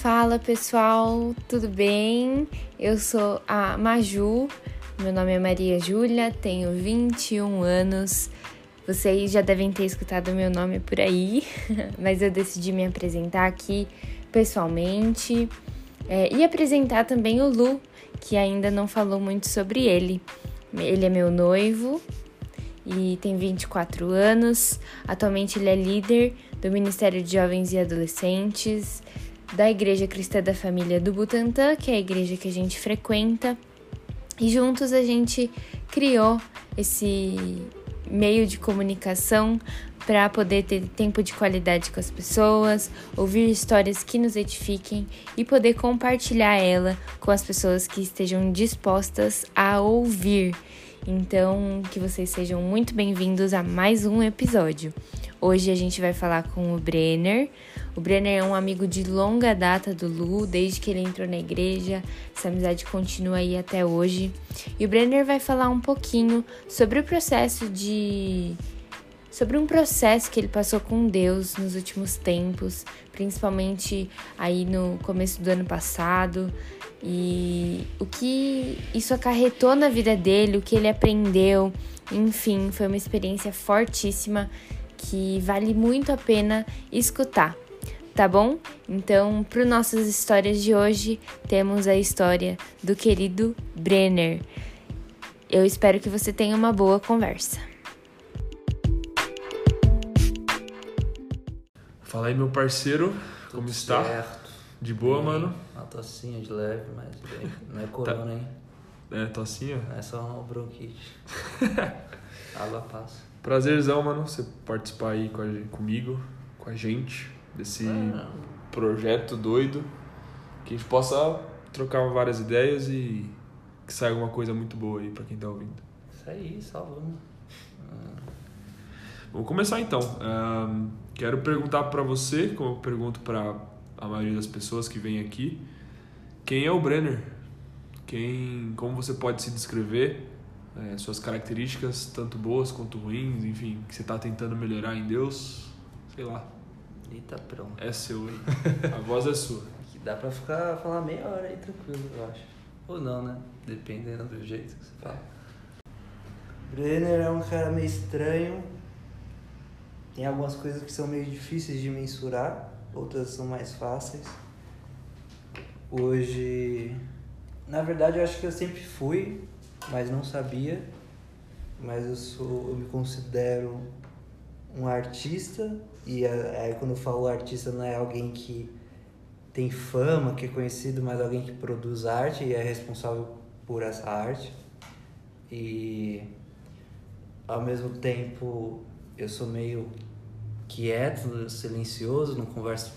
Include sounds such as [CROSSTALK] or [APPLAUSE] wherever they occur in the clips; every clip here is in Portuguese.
Fala pessoal, tudo bem? Eu sou a Maju, meu nome é Maria Júlia, tenho 21 anos. Vocês já devem ter escutado meu nome por aí, [LAUGHS] mas eu decidi me apresentar aqui pessoalmente é, e apresentar também o Lu, que ainda não falou muito sobre ele. Ele é meu noivo e tem 24 anos. Atualmente ele é líder do Ministério de Jovens e Adolescentes da Igreja Cristã da Família do Butantã, que é a igreja que a gente frequenta. E juntos a gente criou esse meio de comunicação para poder ter tempo de qualidade com as pessoas, ouvir histórias que nos edifiquem e poder compartilhar ela com as pessoas que estejam dispostas a ouvir. Então, que vocês sejam muito bem-vindos a mais um episódio. Hoje a gente vai falar com o Brenner. O Brenner é um amigo de longa data do Lu, desde que ele entrou na igreja. Essa amizade continua aí até hoje. E o Brenner vai falar um pouquinho sobre o processo de sobre um processo que ele passou com Deus nos últimos tempos, principalmente aí no começo do ano passado, e o que isso acarretou na vida dele, o que ele aprendeu, enfim, foi uma experiência fortíssima que vale muito a pena escutar, tá bom? Então, para nossas histórias de hoje, temos a história do querido Brenner. Eu espero que você tenha uma boa conversa. Fala aí, meu parceiro, Tudo como está? Certo. De boa, mano? Uma tossinha de leve, mas bem, não é corona, hein? É, tocinha? É só uma bronquite. [LAUGHS] Água passa. Prazerzão, mano, você participar aí com a, comigo, com a gente, desse Ah, projeto doido. Que a gente possa trocar várias ideias e que saia alguma coisa muito boa aí pra quem tá ouvindo. isso aí, só vamos. Vamos começar então. Quero perguntar pra você, como eu pergunto pra a maioria das pessoas que vêm aqui, quem é o Brenner? Quem, como você pode se descrever? É, suas características, tanto boas quanto ruins, enfim, que você tá tentando melhorar em Deus, sei lá, Eita, pronto. é seu, hein? [LAUGHS] A voz é sua. Que dá pra ficar, falar meia hora aí tranquilo, eu acho. Ou não, né? Dependendo do jeito que você fala. Brenner é um cara meio estranho. Tem algumas coisas que são meio difíceis de mensurar, outras são mais fáceis. Hoje, na verdade, eu acho que eu sempre fui, mas não sabia. Mas eu sou, eu me considero um artista e aí quando eu falo artista não é alguém que tem fama, que é conhecido, mas alguém que produz arte e é responsável por essa arte. E ao mesmo tempo eu sou meio quieto, silencioso, não converso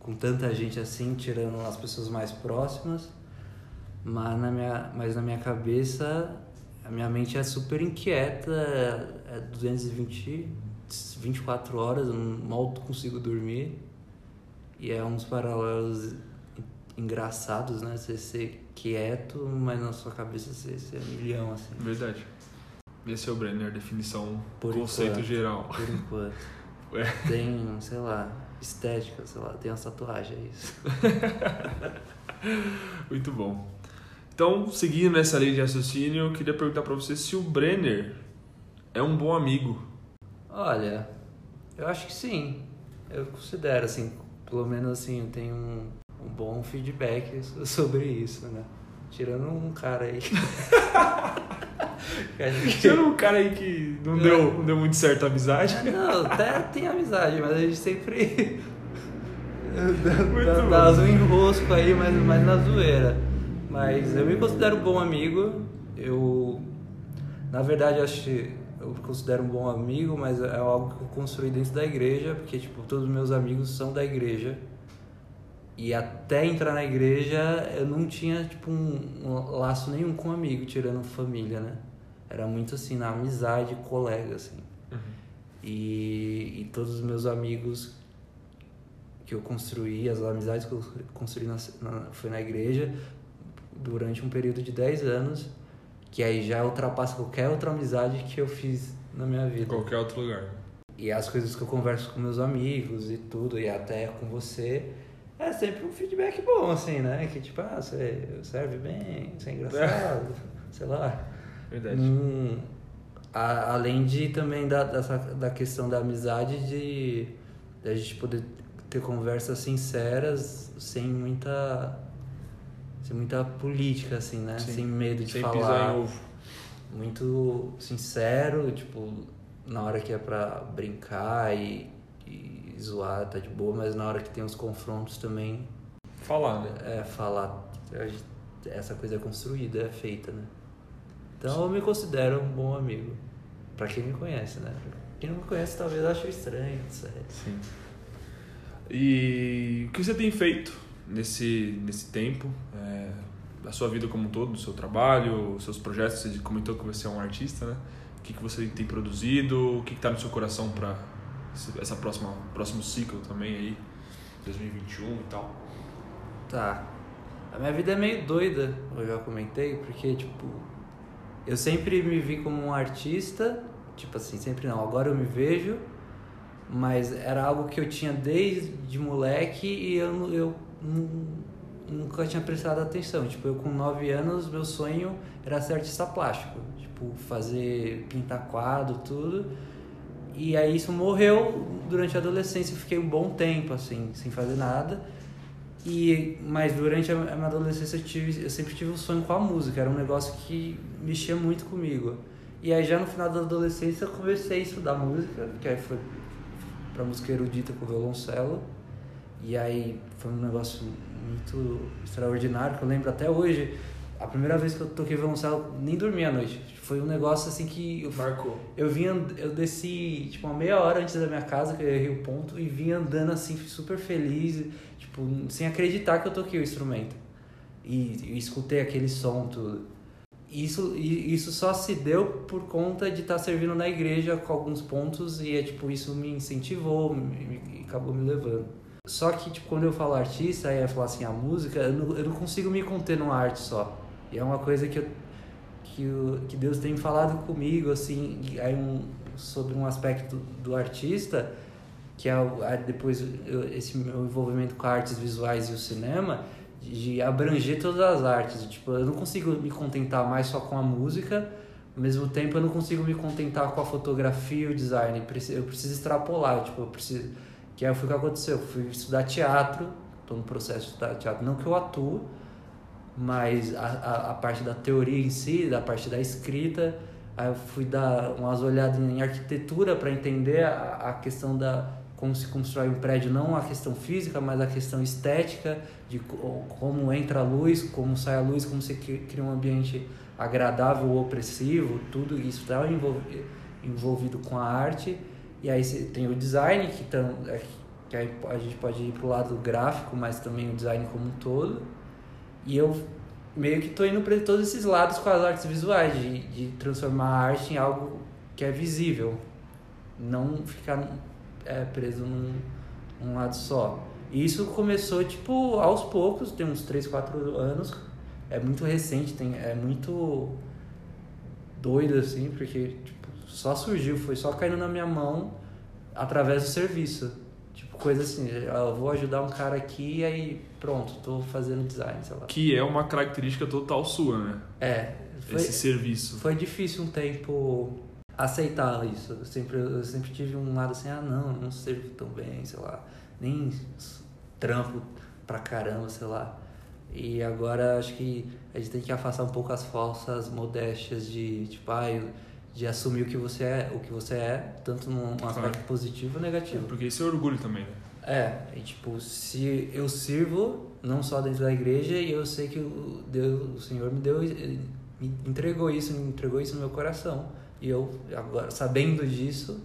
com tanta gente assim, tirando as pessoas mais próximas. Mas na minha, mas na minha cabeça, a minha mente é super inquieta, é é 220, 24 horas, eu mal consigo dormir. E é uns paralelos engraçados, né? Você ser quieto, mas na sua cabeça você ser milhão, assim. Verdade. Esse é o Brenner, definição, Por conceito enquanto. geral. Por enquanto. Ué. [LAUGHS] Tem, sei lá, estética, sei lá, tem uma tatuagem, é isso. [LAUGHS] Muito bom. Então, seguindo nessa linha de raciocínio, eu queria perguntar pra você se o Brenner é um bom amigo. Olha, eu acho que sim. Eu considero, assim, pelo menos assim, eu tenho um, um bom feedback so- [LAUGHS] sobre isso, né? Tirando um cara aí. era [LAUGHS] um cara aí que não deu, não deu muito certo a amizade. Ah, Não, até tem amizade, mas a gente sempre. [LAUGHS] Dá, dá um enrosco aí, mas mais na zoeira. Mas eu me considero um bom amigo. Eu. Na verdade, acho que eu me considero um bom amigo, mas é algo que eu construí dentro da igreja, porque, tipo, todos os meus amigos são da igreja. E até entrar na igreja, eu não tinha, tipo, um, um laço nenhum com amigo, tirando família, né? Era muito assim, na amizade, colega, assim. E, e todos os meus amigos que eu construí, as amizades que eu construí na, na, foi na igreja durante um período de 10 anos, que aí já ultrapassa qualquer outra amizade que eu fiz na minha vida. qualquer outro lugar. E as coisas que eu converso com meus amigos e tudo, e até com você, É sempre um feedback bom, assim, né? Que tipo, ah, você serve bem, você é engraçado, [LAUGHS] sei lá. Verdade. Hum, a- além de também da, dessa, da questão da amizade, de, de a gente poder ter conversas sinceras, sem muita. Sem muita política, assim, né? Sim. Sem medo de Sem falar. pisar em ovo. Muito sincero, tipo, na hora que é pra brincar e, e zoar, tá de boa, mas na hora que tem os confrontos também Falar, né? é falar essa coisa é construída, é feita, né? Então eu me considero um bom amigo. Pra quem me conhece, né? Quem não me conhece talvez ache estranho, sei. Sim. E o que você tem feito nesse, nesse tempo? É, da sua vida como um todo, do seu trabalho, seus projetos? Você comentou que você é um artista, né? O que, que você tem produzido? O que está no seu coração para essa próxima próximo ciclo também aí, 2021 e tal? Tá. A minha vida é meio doida, eu já comentei, porque, tipo, eu sempre me vi como um artista, tipo assim, sempre não, agora eu me vejo, mas era algo que eu tinha desde moleque e eu, eu nunca tinha prestado atenção. Tipo, eu com 9 anos, meu sonho era ser artista plástico, tipo, fazer, pintar quadro, tudo. E aí isso morreu durante a adolescência, eu fiquei um bom tempo, assim, sem fazer nada. E, mas durante a minha adolescência eu, tive, eu sempre tive um sonho com a música, era um negócio que mexia muito comigo. E aí já no final da adolescência eu comecei a estudar música, que aí foi pra música erudita com violoncelo. E aí foi um negócio muito extraordinário, que eu lembro até hoje, a primeira vez que eu toquei violoncelo, nem dormi à noite. Foi um negócio assim que eu Marcou. eu vim, and- eu desci, tipo, uma meia hora antes da minha casa, que eu errei o ponto, e vim andando assim, super feliz, tipo, sem acreditar que eu toquei o instrumento. E, e escutei aquele som, tudo. Isso, e isso só se deu por conta de estar servindo na igreja com alguns pontos, e é tipo, isso me incentivou, me, me- acabou me levando. Só que, tipo, quando eu falo artista, aí eu falo assim, a música, eu não, eu não consigo me conter numa arte só. E é uma coisa que eu que, o, que Deus tem falado comigo, assim, aí um, sobre um aspecto do artista, que é depois eu- esse meu envolvimento com artes visuais e o cinema, de abranger todas as artes. Tipo, eu não consigo me contentar mais só com a música, ao mesmo tempo eu não consigo me contentar com a fotografia e o design. Eu preciso extrapolar, tipo, eu preciso... Que aí foi o que aconteceu, eu fui estudar teatro, estou no processo de estudar teatro, não que eu atuo, mas a, a, a parte da teoria em si, da parte da escrita, aí eu fui dar umas olhadas em arquitetura para entender a, a questão da como se constrói um prédio, não a questão física, mas a questão estética, de co- como entra a luz, como sai a luz, como você cri- cria um ambiente agradável ou opressivo, tudo isso está envolvi- envolvido com a arte. E aí você tem o design, que, tam, é, que a gente pode ir para o lado gráfico, mas também o design como um todo. E eu meio que tô indo para todos esses lados com as artes visuais, de, de transformar a arte em algo que é visível, não ficar é, preso num, num lado só. E isso começou, tipo, aos poucos, tem uns 3, 4 anos, é muito recente, tem, é muito doido, assim, porque tipo, só surgiu, foi só caindo na minha mão através do serviço. Tipo, coisa assim, eu vou ajudar um cara aqui e aí pronto, tô fazendo design, sei lá. Que é uma característica total sua, né? É, foi, Esse serviço. foi difícil um tempo aceitar isso. Eu sempre, eu sempre tive um lado assim, ah não, não sirvo tão bem, sei lá, nem trampo pra caramba, sei lá. E agora acho que a gente tem que afastar um pouco as falsas modéstias de tipo, ah, eu- de assumir o que você é, o que você é, tanto num aspecto Claro. positivo ou negativo. Porque isso é orgulho também, né? É, e tipo, se eu sirvo, não só dentro da igreja, e eu sei que o, Deus, o Senhor me deu, me entregou isso, me entregou isso no meu coração. E eu, agora, sabendo disso,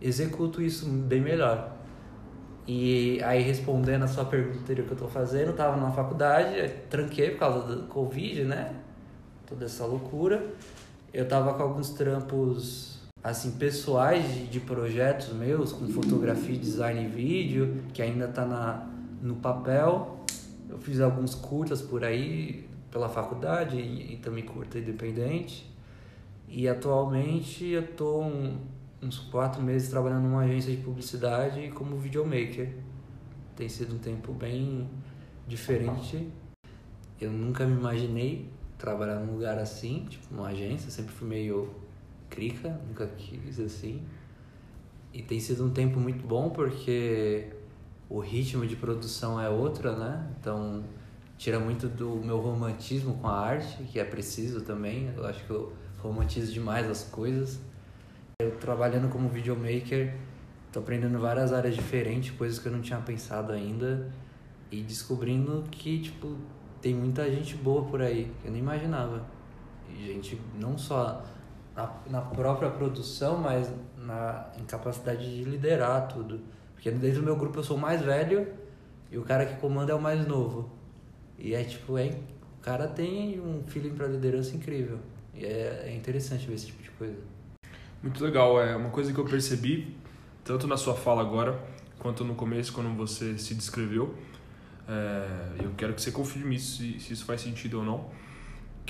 executo isso bem melhor. E aí, respondendo a sua pergunta anterior que eu tô fazendo, eu tava na faculdade, tranquei por causa do Covid, né? Toda essa loucura. Eu tava com alguns trampos, assim, pessoais de, de projetos meus, com fotografia, design e vídeo, que ainda tá na, no papel. Eu fiz alguns curtas por aí, pela faculdade, e, e também curta independente. E atualmente eu tô um- uns quatro meses trabalhando numa agência de publicidade como videomaker. Tem sido um tempo bem diferente. Eu nunca me imaginei trabalhar num lugar assim, tipo numa agência, eu sempre fui meio crica, nunca quis assim. E tem sido um tempo muito bom porque o ritmo de produção é outro, né? Então tira muito do meu romantismo com a arte, que é preciso também. Eu acho que eu romantizo demais as coisas. Eu trabalhando como videomaker, tô aprendendo várias áreas diferentes, coisas que eu não tinha pensado ainda e descobrindo que tipo tem muita gente boa por aí que eu nem imaginava. E gente não só na, na própria produção, mas na incapacidade de liderar tudo. Porque dentro do meu grupo eu sou o mais velho e o cara que comanda é o mais novo. E é tipo, é, o cara tem um feeling para liderança incrível. E é, é interessante ver esse tipo de coisa. Muito legal, é uma coisa que eu percebi, tanto na sua fala agora, quanto no começo, quando você se descreveu. É, eu quero que você confirme isso, se, se isso faz sentido ou não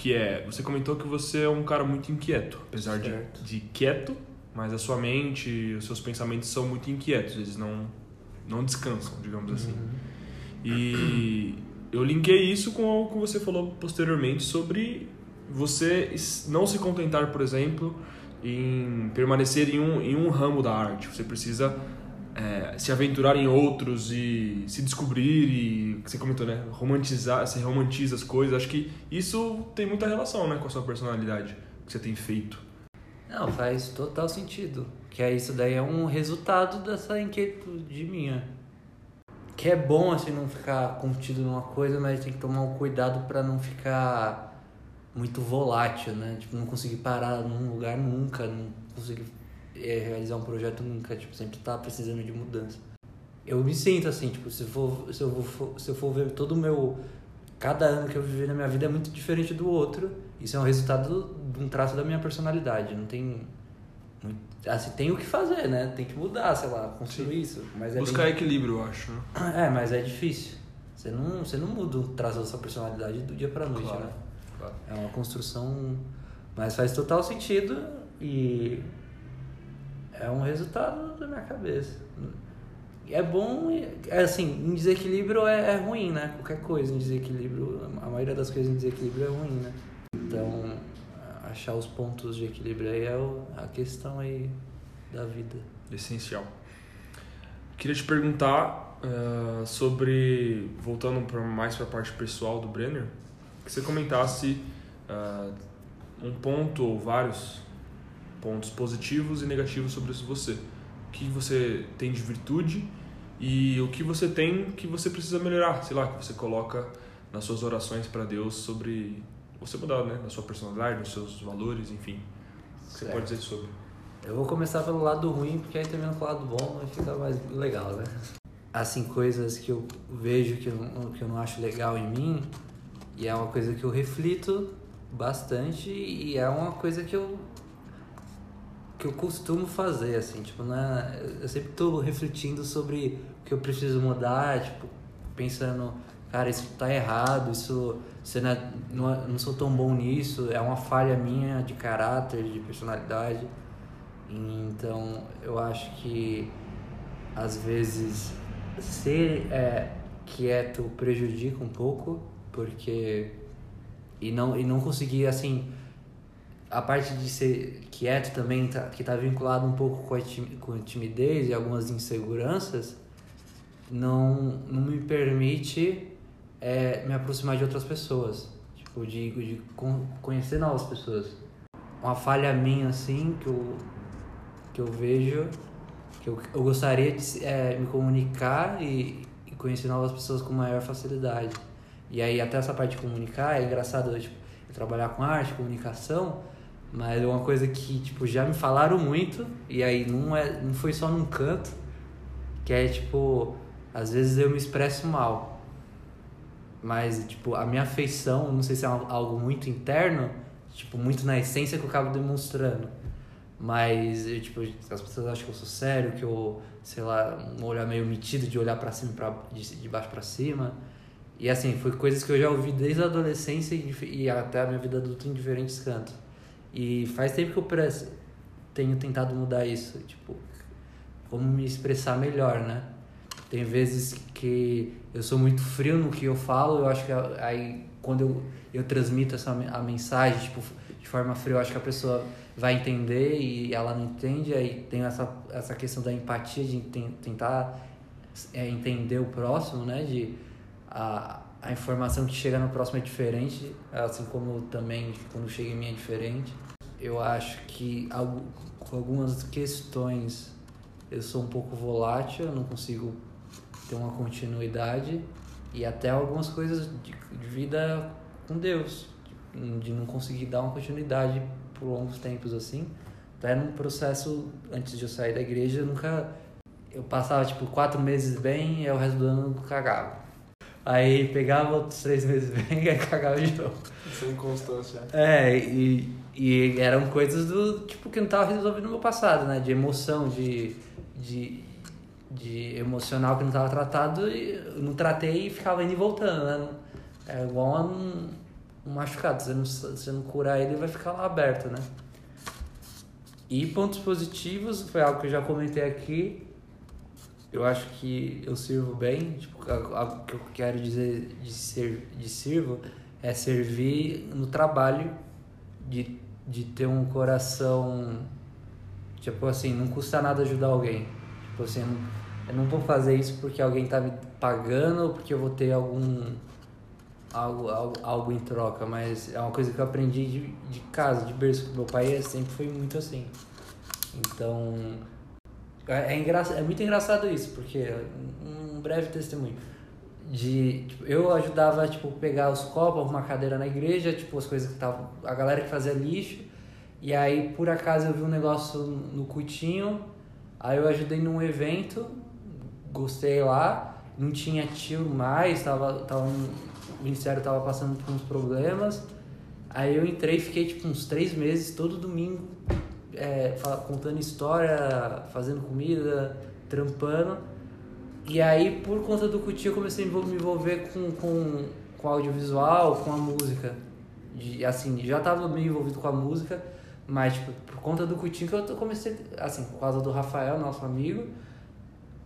que é, você comentou que você é um cara muito inquieto, apesar de, de quieto, mas a sua mente, os seus pensamentos são muito inquietos, eles não, não descansam, digamos assim. Uhum. E eu linkei isso com o que você falou posteriormente sobre você não se contentar, por exemplo, em permanecer em um, em um ramo da arte. Você precisa é, se aventurar em outros e se descobrir e você comentou né romantizar você romantiza as coisas acho que isso tem muita relação né com a sua personalidade que você tem feito. Não faz total sentido que é isso daí é um resultado dessa inquietude minha. Que é bom assim não ficar contido numa coisa mas tem que tomar um cuidado para não ficar muito volátil né tipo não conseguir parar num lugar nunca não conseguir realizar um projeto nunca, tipo, sempre tá precisando de mudança. Eu me sinto assim, tipo, se, for, se, eu, for, se eu for ver todo o meu. Cada ano que eu vivi na minha vida é muito diferente do outro. Isso é um resultado de um traço da minha personalidade. Não tem. Assim, tem o que fazer, né? Tem que mudar, sei lá, construir Sim. isso. Mas é Buscar bem... equilíbrio, eu acho. Né? É, mas é difícil. Você não, você não muda o traço da sua personalidade do dia pra noite, claro, né? Claro. É uma construção. Mas faz total sentido e é um resultado da minha cabeça. É bom, é assim, em desequilíbrio é, é ruim, né? Qualquer coisa em desequilíbrio, a maioria das coisas em desequilíbrio é ruim, né? Então, achar os pontos de equilíbrio aí é a questão aí da vida. Essencial. Queria te perguntar uh, sobre, voltando pra, mais para a parte pessoal do Brenner, que você comentasse uh, um ponto ou vários pontos positivos e negativos sobre você. O que você tem de virtude e o que você tem que você precisa melhorar, sei lá, que você coloca nas suas orações para Deus sobre você mudar, né, na sua personalidade, nos seus valores, enfim. O que você pode dizer sobre? Eu vou começar pelo lado ruim, porque aí termina com o lado bom vai ficar mais legal, né? Assim, coisas que eu vejo que eu, que eu não acho legal em mim, e é uma coisa que eu reflito bastante, e é uma coisa que eu que eu costumo fazer, assim, tipo, né? Eu sempre tô refletindo sobre o que eu preciso mudar, tipo, pensando, cara, isso tá errado, isso, você não, é, não, é, não sou tão bom nisso, é uma falha minha de caráter, de personalidade. Então, eu acho que às vezes ser é, quieto prejudica um pouco, porque e não e não conseguir assim a parte de ser quieto também, tá, que está vinculado um pouco com a, com a timidez e algumas inseguranças, não, não me permite é, me aproximar de outras pessoas. Tipo, de, de conhecer novas pessoas. Uma falha minha, assim, que eu, que eu vejo, que eu, eu gostaria de é, me comunicar e, e conhecer novas pessoas com maior facilidade. E aí, até essa parte de comunicar, é engraçado, tipo, trabalhar com arte, comunicação, mas é uma coisa que, tipo, já me falaram muito, e aí não, é, não foi só num canto, que é, tipo, às vezes eu me expresso mal. Mas, tipo, a minha afeição, não sei se é algo muito interno, tipo, muito na essência que eu acabo demonstrando. Mas, eu, tipo, as pessoas acham que eu sou sério, que eu, sei lá, um olhar meio metido de olhar para cima, pra, de, de baixo para cima. E, assim, foi coisas que eu já ouvi desde a adolescência e, e até a minha vida adulta em diferentes cantos. E faz tempo que eu tenho tentado mudar isso, tipo, como me expressar melhor, né? Tem vezes que eu sou muito frio no que eu falo, eu acho que aí quando eu, eu transmito essa a mensagem, tipo, de forma fria, eu acho que a pessoa vai entender e ela não entende, aí tem essa, essa questão da empatia, de tentar é, entender o próximo, né? De a, a informação que chega no próximo é diferente, assim como também quando chega em mim é diferente. Eu acho que com algumas questões eu sou um pouco volátil, eu não consigo ter uma continuidade e até algumas coisas de, de vida com Deus, de, não conseguir dar uma continuidade por longos tempos assim. Até no processo, antes de eu sair da igreja, eu nunca. Eu passava tipo quatro meses bem e o resto do ano cagava. Aí pegava outros três meses bem e [LAUGHS] cagava de novo. Sem constância. É, e, e eram coisas do tipo que não tava resolvendo no meu passado, né? De emoção, de, de, de emocional que não tava tratado, eu não tratei e ficava indo e voltando, né? É igual a um, um machucado, você não, você não curar ele, vai ficar lá aberto, né? E pontos positivos, foi algo que eu já comentei aqui. Eu acho que eu sirvo bem, tipo, o que eu quero dizer de, ser, de sirvo é servir no trabalho, de, de ter um coração, tipo assim, não custa nada ajudar alguém. Tipo assim, eu não vou fazer isso porque alguém tá me pagando ou porque eu vou ter algum algo, algo, algo em troca, mas é uma coisa que eu aprendi de, de casa, de berço. Meu pai sempre foi muito assim. Então, é, é, engra, é muito engraçado isso, porque um breve testemunho. De, tipo, eu ajudava, tipo, pegar os copos, arrumar cadeira na igreja, tipo, as coisas que estavam... A galera que fazia lixo. E aí, por acaso, eu vi um negócio no Cutinho. Aí eu ajudei num evento, gostei lá. Não tinha tio mais, tava, tava o ministério tava passando por uns problemas. Aí eu entrei fiquei tipo uns três meses, todo domingo, é, contando história, fazendo comida, trampando. E aí, por conta do Cuti, eu comecei a me envolver com, com, com audiovisual, com a música. De, assim, já estava meio envolvido com a música, mas tipo, por conta do Cutinho que eu comecei, assim, por causa do Rafael, nosso amigo,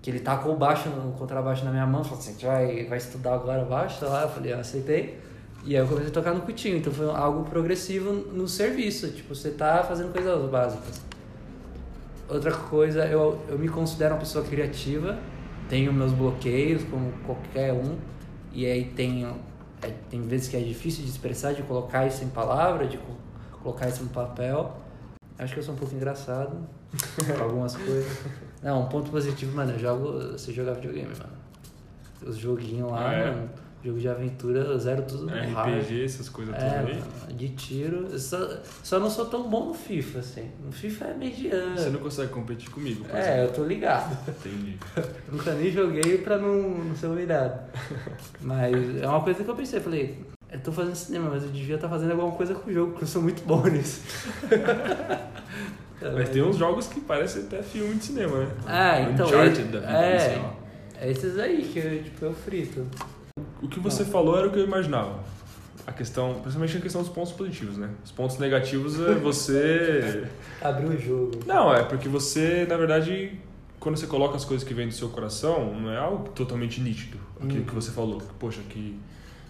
que ele tacou o baixo, o contrabaixo na minha mão, falou assim, vai, vai estudar agora baixo, tá lá, eu falei, eu aceitei. E aí eu comecei a tocar no cutinho, então foi algo progressivo no serviço, tipo, você tá fazendo coisas básicas. Outra coisa, eu, eu me considero uma pessoa criativa, tenho meus bloqueios, como qualquer um, e aí tem, é, tem vezes que é difícil de expressar, de colocar isso em palavra, de colocar isso no papel. Acho que eu sou um pouco engraçado, algumas coisas. Não, um ponto positivo, mano, eu jogo, você jogar videogame, mano. Os joguinhos lá, ah, é? mano Jogo de aventura, zero tudo no RPG, hard. essas coisas é, todas aí. De tiro. Só, só não sou tão bom no FIFA, assim. No FIFA é mediano. Você não consegue competir comigo, por É, exemplo. eu tô ligado. Entendi. [LAUGHS] Nunca nem joguei pra não, não ser humilhado. Mas é uma coisa que eu pensei, falei, eu tô fazendo cinema, mas eu devia estar tá fazendo alguma coisa com o jogo, porque eu sou muito bom [LAUGHS] nisso. [LAUGHS] mas tem uns jogos que parecem até filme de cinema, né? Ah, então. Uncharted da vida, é, é esses aí que eu, tipo, eu frito. O que você falou era o que eu imaginava. A questão, principalmente a questão dos pontos positivos, né? Os pontos negativos é você. [LAUGHS] Abrir o jogo. Não, é porque você, na verdade, quando você coloca as coisas que vêm do seu coração, não é algo totalmente nítido. Aquilo hum. que você falou. Poxa, que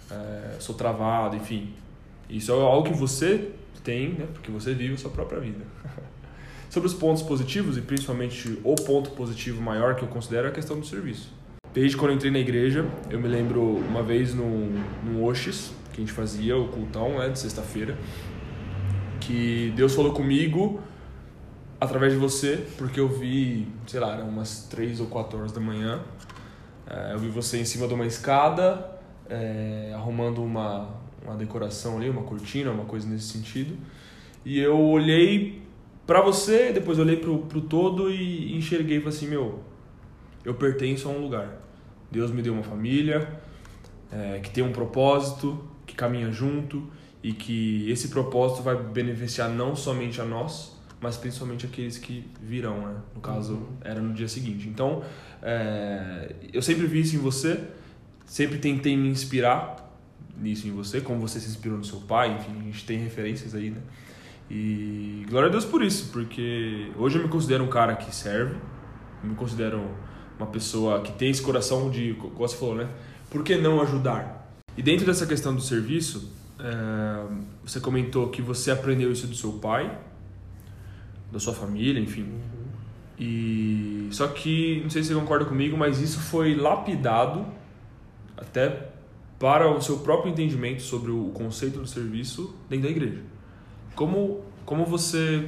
é, sou travado, enfim. Isso é algo que você tem, né? Porque você vive a sua própria vida. [LAUGHS] Sobre os pontos positivos, e principalmente o ponto positivo maior que eu considero é a questão do serviço. Desde quando eu entrei na igreja, eu me lembro uma vez num, num Oxis, que a gente fazia, o cultão, né, de sexta-feira, que Deus falou comigo através de você, porque eu vi, sei lá, eram umas três ou quatro horas da manhã, é, eu vi você em cima de uma escada, é, arrumando uma, uma decoração ali, uma cortina, uma coisa nesse sentido, e eu olhei para você, depois olhei pro, pro todo e enxerguei e falei assim, meu, eu pertenço a um lugar. Deus me deu uma família é, que tem um propósito, que caminha junto e que esse propósito vai beneficiar não somente a nós, mas principalmente aqueles que virão, né? No caso, uhum. era no dia seguinte. Então, é, eu sempre vi isso em você, sempre tentei me inspirar nisso em você, como você se inspirou no seu pai, enfim, a gente tem referências aí, né? E glória a Deus por isso, porque hoje eu me considero um cara que serve, eu me considero uma pessoa que tem esse coração de, como você falou, né? Por que não ajudar? E dentro dessa questão do serviço, é, você comentou que você aprendeu isso do seu pai, da sua família, enfim. Uhum. E só que não sei se você concorda comigo, mas isso foi lapidado até para o seu próprio entendimento sobre o conceito do serviço dentro da igreja. Como como você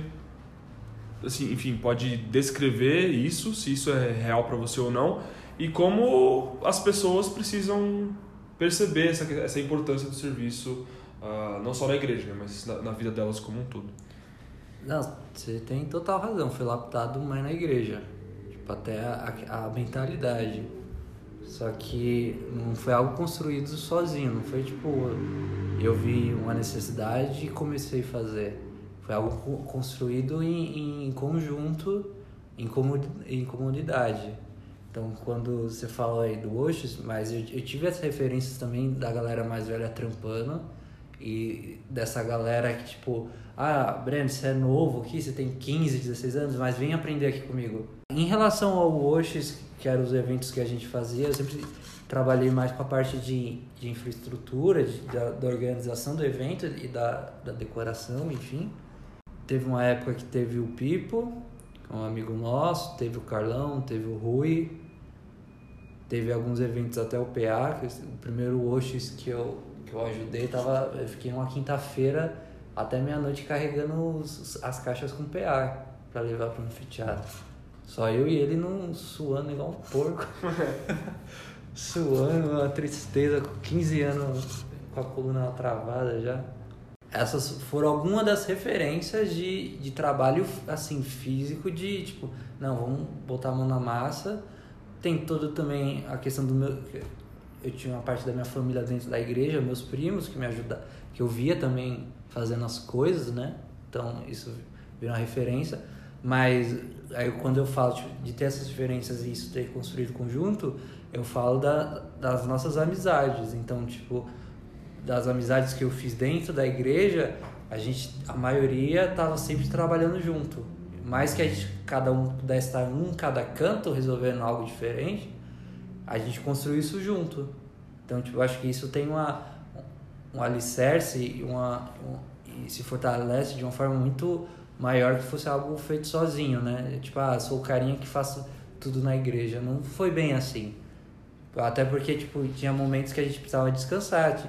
assim, enfim, pode descrever isso, se isso é real para você ou não, e como as pessoas precisam perceber essa, essa importância do serviço, uh, não só na igreja, né, mas na, na, vida delas como um todo. Não, você tem total razão, foi lapidado mais na igreja, tipo, até a, a, mentalidade. Só que não foi algo construído sozinho, não foi tipo, eu vi uma necessidade e comecei a fazer. Foi algo construído em, em conjunto, em, em comunidade. Então, quando você fala aí do Oxus, mas eu, eu tive as referências também da galera mais velha trampando e dessa galera que, tipo, ah, Breno, você é novo aqui, você tem 15, 16 anos, mas vem aprender aqui comigo. Em relação ao Oxus, que eram os eventos que a gente fazia, eu sempre trabalhei mais com a parte de, de infraestrutura, de, da, da organização do evento e da, da decoração, enfim. Teve uma época que teve o Pipo, um amigo nosso, teve o Carlão, teve o Rui, Teve alguns eventos até o PA, que o primeiro Oxis que eu, que eu ajudei, tava, eu fiquei uma quinta-feira até meia-noite carregando os, as caixas com PA para levar para o anfiteatro. Só eu e ele não suando igual um porco. [LAUGHS] suando, uma tristeza, com 15 anos com a coluna travada já. Essas foram algumas das referências de, de trabalho assim físico de tipo, não, vamos botar a mão na massa tem todo também a questão do meu. Eu tinha uma parte da minha família dentro da igreja, meus primos que me ajudaram, que eu via também fazendo as coisas, né? Então isso virou uma referência. Mas aí quando eu falo tipo, de ter essas diferenças e isso ter construído conjunto, eu falo da, das nossas amizades. Então, tipo, das amizades que eu fiz dentro da igreja, a gente, a maioria estava sempre trabalhando junto mais que a gente, cada um pudesse estar um cada canto resolvendo algo diferente, a gente construiu isso junto. Então, tipo, eu acho que isso tem uma, um alicerce uma, um, e se fortalece de uma forma muito maior que fosse algo feito sozinho, né? Tipo, ah, sou o carinha que faço tudo na igreja. Não foi bem assim. Até porque, tipo, tinha momentos que a gente precisava descansar.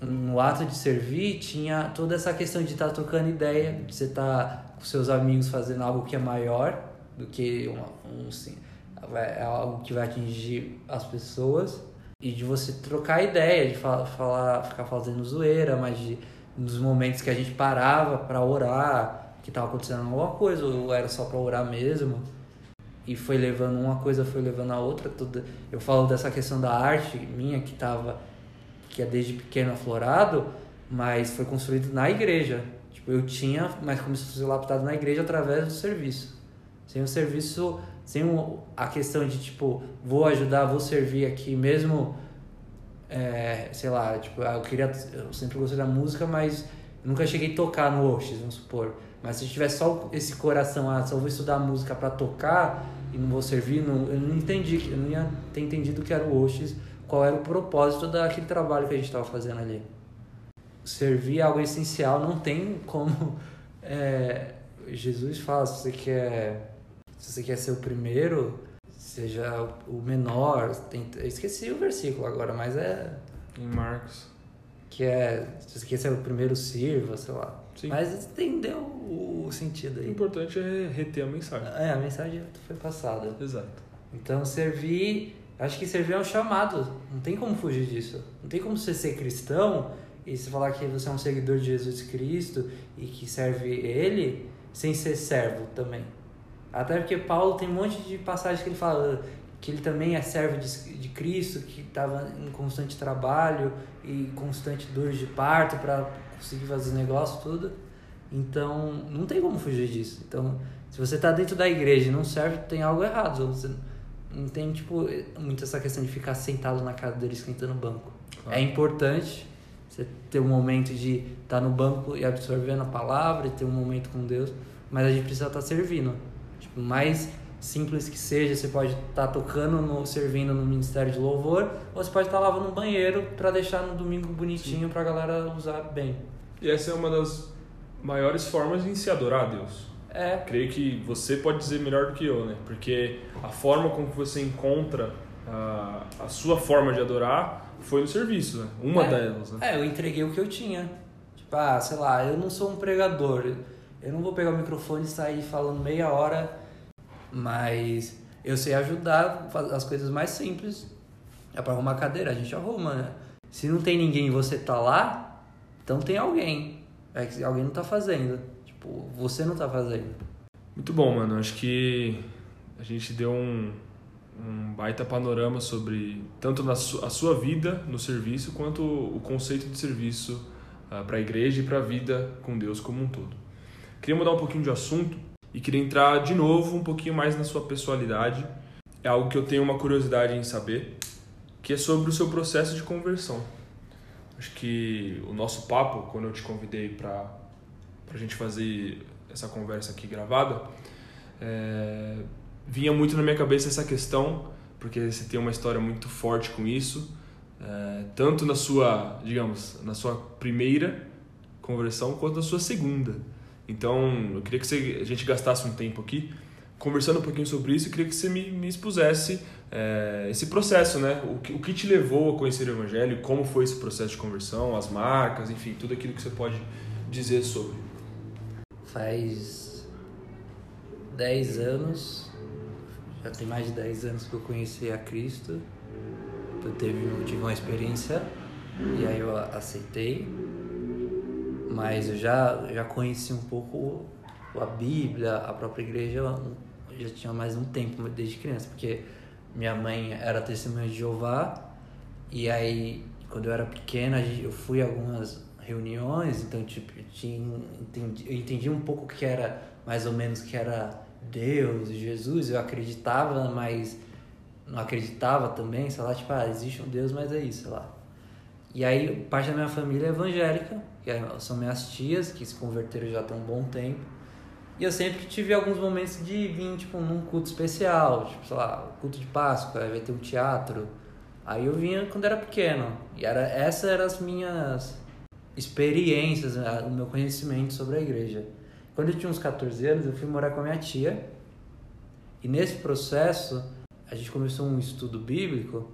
No ato de servir, tinha toda essa questão de estar tá trocando ideia, de você estar tá com seus amigos fazendo algo que é maior do que uma, um, sim, é algo que vai atingir as pessoas e de você trocar ideia, de falar, falar ficar fazendo zoeira, mas de nos momentos que a gente parava para orar, que estava acontecendo alguma coisa ou era só para orar mesmo. E foi levando uma coisa, foi levando a outra, tudo. Eu falo dessa questão da arte minha que tava que é desde pequeno aflorado, mas foi construído na igreja. Tipo, eu tinha, mas começou a ser lapidado na igreja através do serviço. Sem o serviço, sem a questão de, tipo, vou ajudar, vou servir aqui, mesmo, é, sei lá, tipo, eu queria, eu sempre gostei da música, mas nunca cheguei a tocar no Oxis, vamos supor. Mas se eu tivesse só esse coração, ah, só vou estudar música para tocar e não vou servir, não, eu não entendi, eu não ia ter entendido o que era o Oxis, qual era o propósito daquele trabalho que a gente estava fazendo ali. Servir algo essencial não tem como [LAUGHS] é, Jesus fala se você quer se você quer ser o primeiro seja o menor tem, esqueci o versículo agora mas é em Marcos. que é se você quer ser o primeiro sirva sei lá. Sim. mas entendeu o sentido aí. O importante é reter a mensagem. É a mensagem foi passada. Exato. Então servir acho que servir é um chamado não tem como fugir disso não tem como você ser cristão e se falar que você é um seguidor de Jesus Cristo e que serve Ele sem ser servo também. Até porque Paulo tem um monte de passagens que ele fala que ele também é servo de, de Cristo, que estava em constante trabalho e constante dor de parto para conseguir fazer negócio tudo. Então, não tem como fugir disso. Então, se você está dentro da igreja e não serve, tem algo errado. Você não tem, tipo, muito essa questão de ficar sentado na cadeira esquentando o banco. Ah. É importante, você ter um momento de estar tá no banco e absorvendo a palavra e ter um momento com Deus, mas a gente precisa estar tá servindo. Tipo, mais simples que seja, você pode estar tá tocando, no, servindo no Ministério de Louvor, ou você pode estar lavando um banheiro para deixar no domingo bonitinho para a galera usar bem. E essa é uma das maiores formas de se adorar a Deus. É. Creio que você pode dizer melhor do que eu, né? Porque a forma com que você encontra a, a sua forma de adorar foi no serviço, né? Uma é. delas, né? É, eu entreguei o que eu tinha. Tipo, ah, sei lá, eu não sou um pregador. Eu não vou pegar o microfone e sair falando meia hora, mas eu sei ajudar as coisas mais simples. É para arrumar cadeira, a gente arruma, né? Se não tem ninguém e você tá lá, então tem alguém. É que alguém não tá fazendo. Tipo, você não tá fazendo. Muito bom, mano. Acho que a gente deu um, um baita panorama sobre tanto na su a sua vida no serviço quanto o conceito de serviço uh, ah, para a igreja e para a vida com Deus como um todo. Queria mudar um pouquinho de assunto e queria entrar de novo um pouquinho mais na sua pessoalidade. É algo que eu tenho uma curiosidade em saber, que é sobre o seu processo de conversão. Acho que o nosso papo, quando eu te convidei para a gente fazer essa conversa aqui gravada, é, vinha muito na minha cabeça essa questão, porque você tem uma história muito forte com isso, é, tanto na sua, digamos, na sua primeira conversão quanto na sua segunda. Então, eu queria que você, a gente gastasse um tempo aqui conversando um pouquinho sobre isso e queria que você me, me expusesse é, esse processo, né? O que, o que te levou a conhecer o Evangelho, como foi esse processo de conversão, as marcas, enfim, tudo aquilo que você pode dizer sobre. Faz 10 anos, já tem mais de 10 anos que eu conheci a Cristo. Eu teve, eu tive uma experiência e aí eu aceitei mas eu já, já conheci um pouco a Bíblia, a própria igreja, eu já tinha mais um tempo desde criança, porque minha mãe era testemunha de Jeová, e aí quando eu era pequena eu fui algumas reuniões, então tipo, eu, tinha, entendi, eu entendi um pouco que era, mais ou menos, que era Deus, Jesus, eu acreditava, mas não acreditava também, sei lá, tipo, ah, existe um Deus, mas é isso, sei lá. E aí, parte da minha família é evangélica, que são minhas tias, que se converteram já tem um bom tempo. E eu sempre tive alguns momentos de vir, tipo, num culto especial, tipo, sei lá, culto de Páscoa, vai ter um teatro. Aí eu vinha quando era pequeno. E era, essas eram as minhas experiências, o meu conhecimento sobre a igreja. Quando eu tinha uns 14 anos, eu fui morar com a minha tia. E nesse processo, a gente começou um estudo bíblico.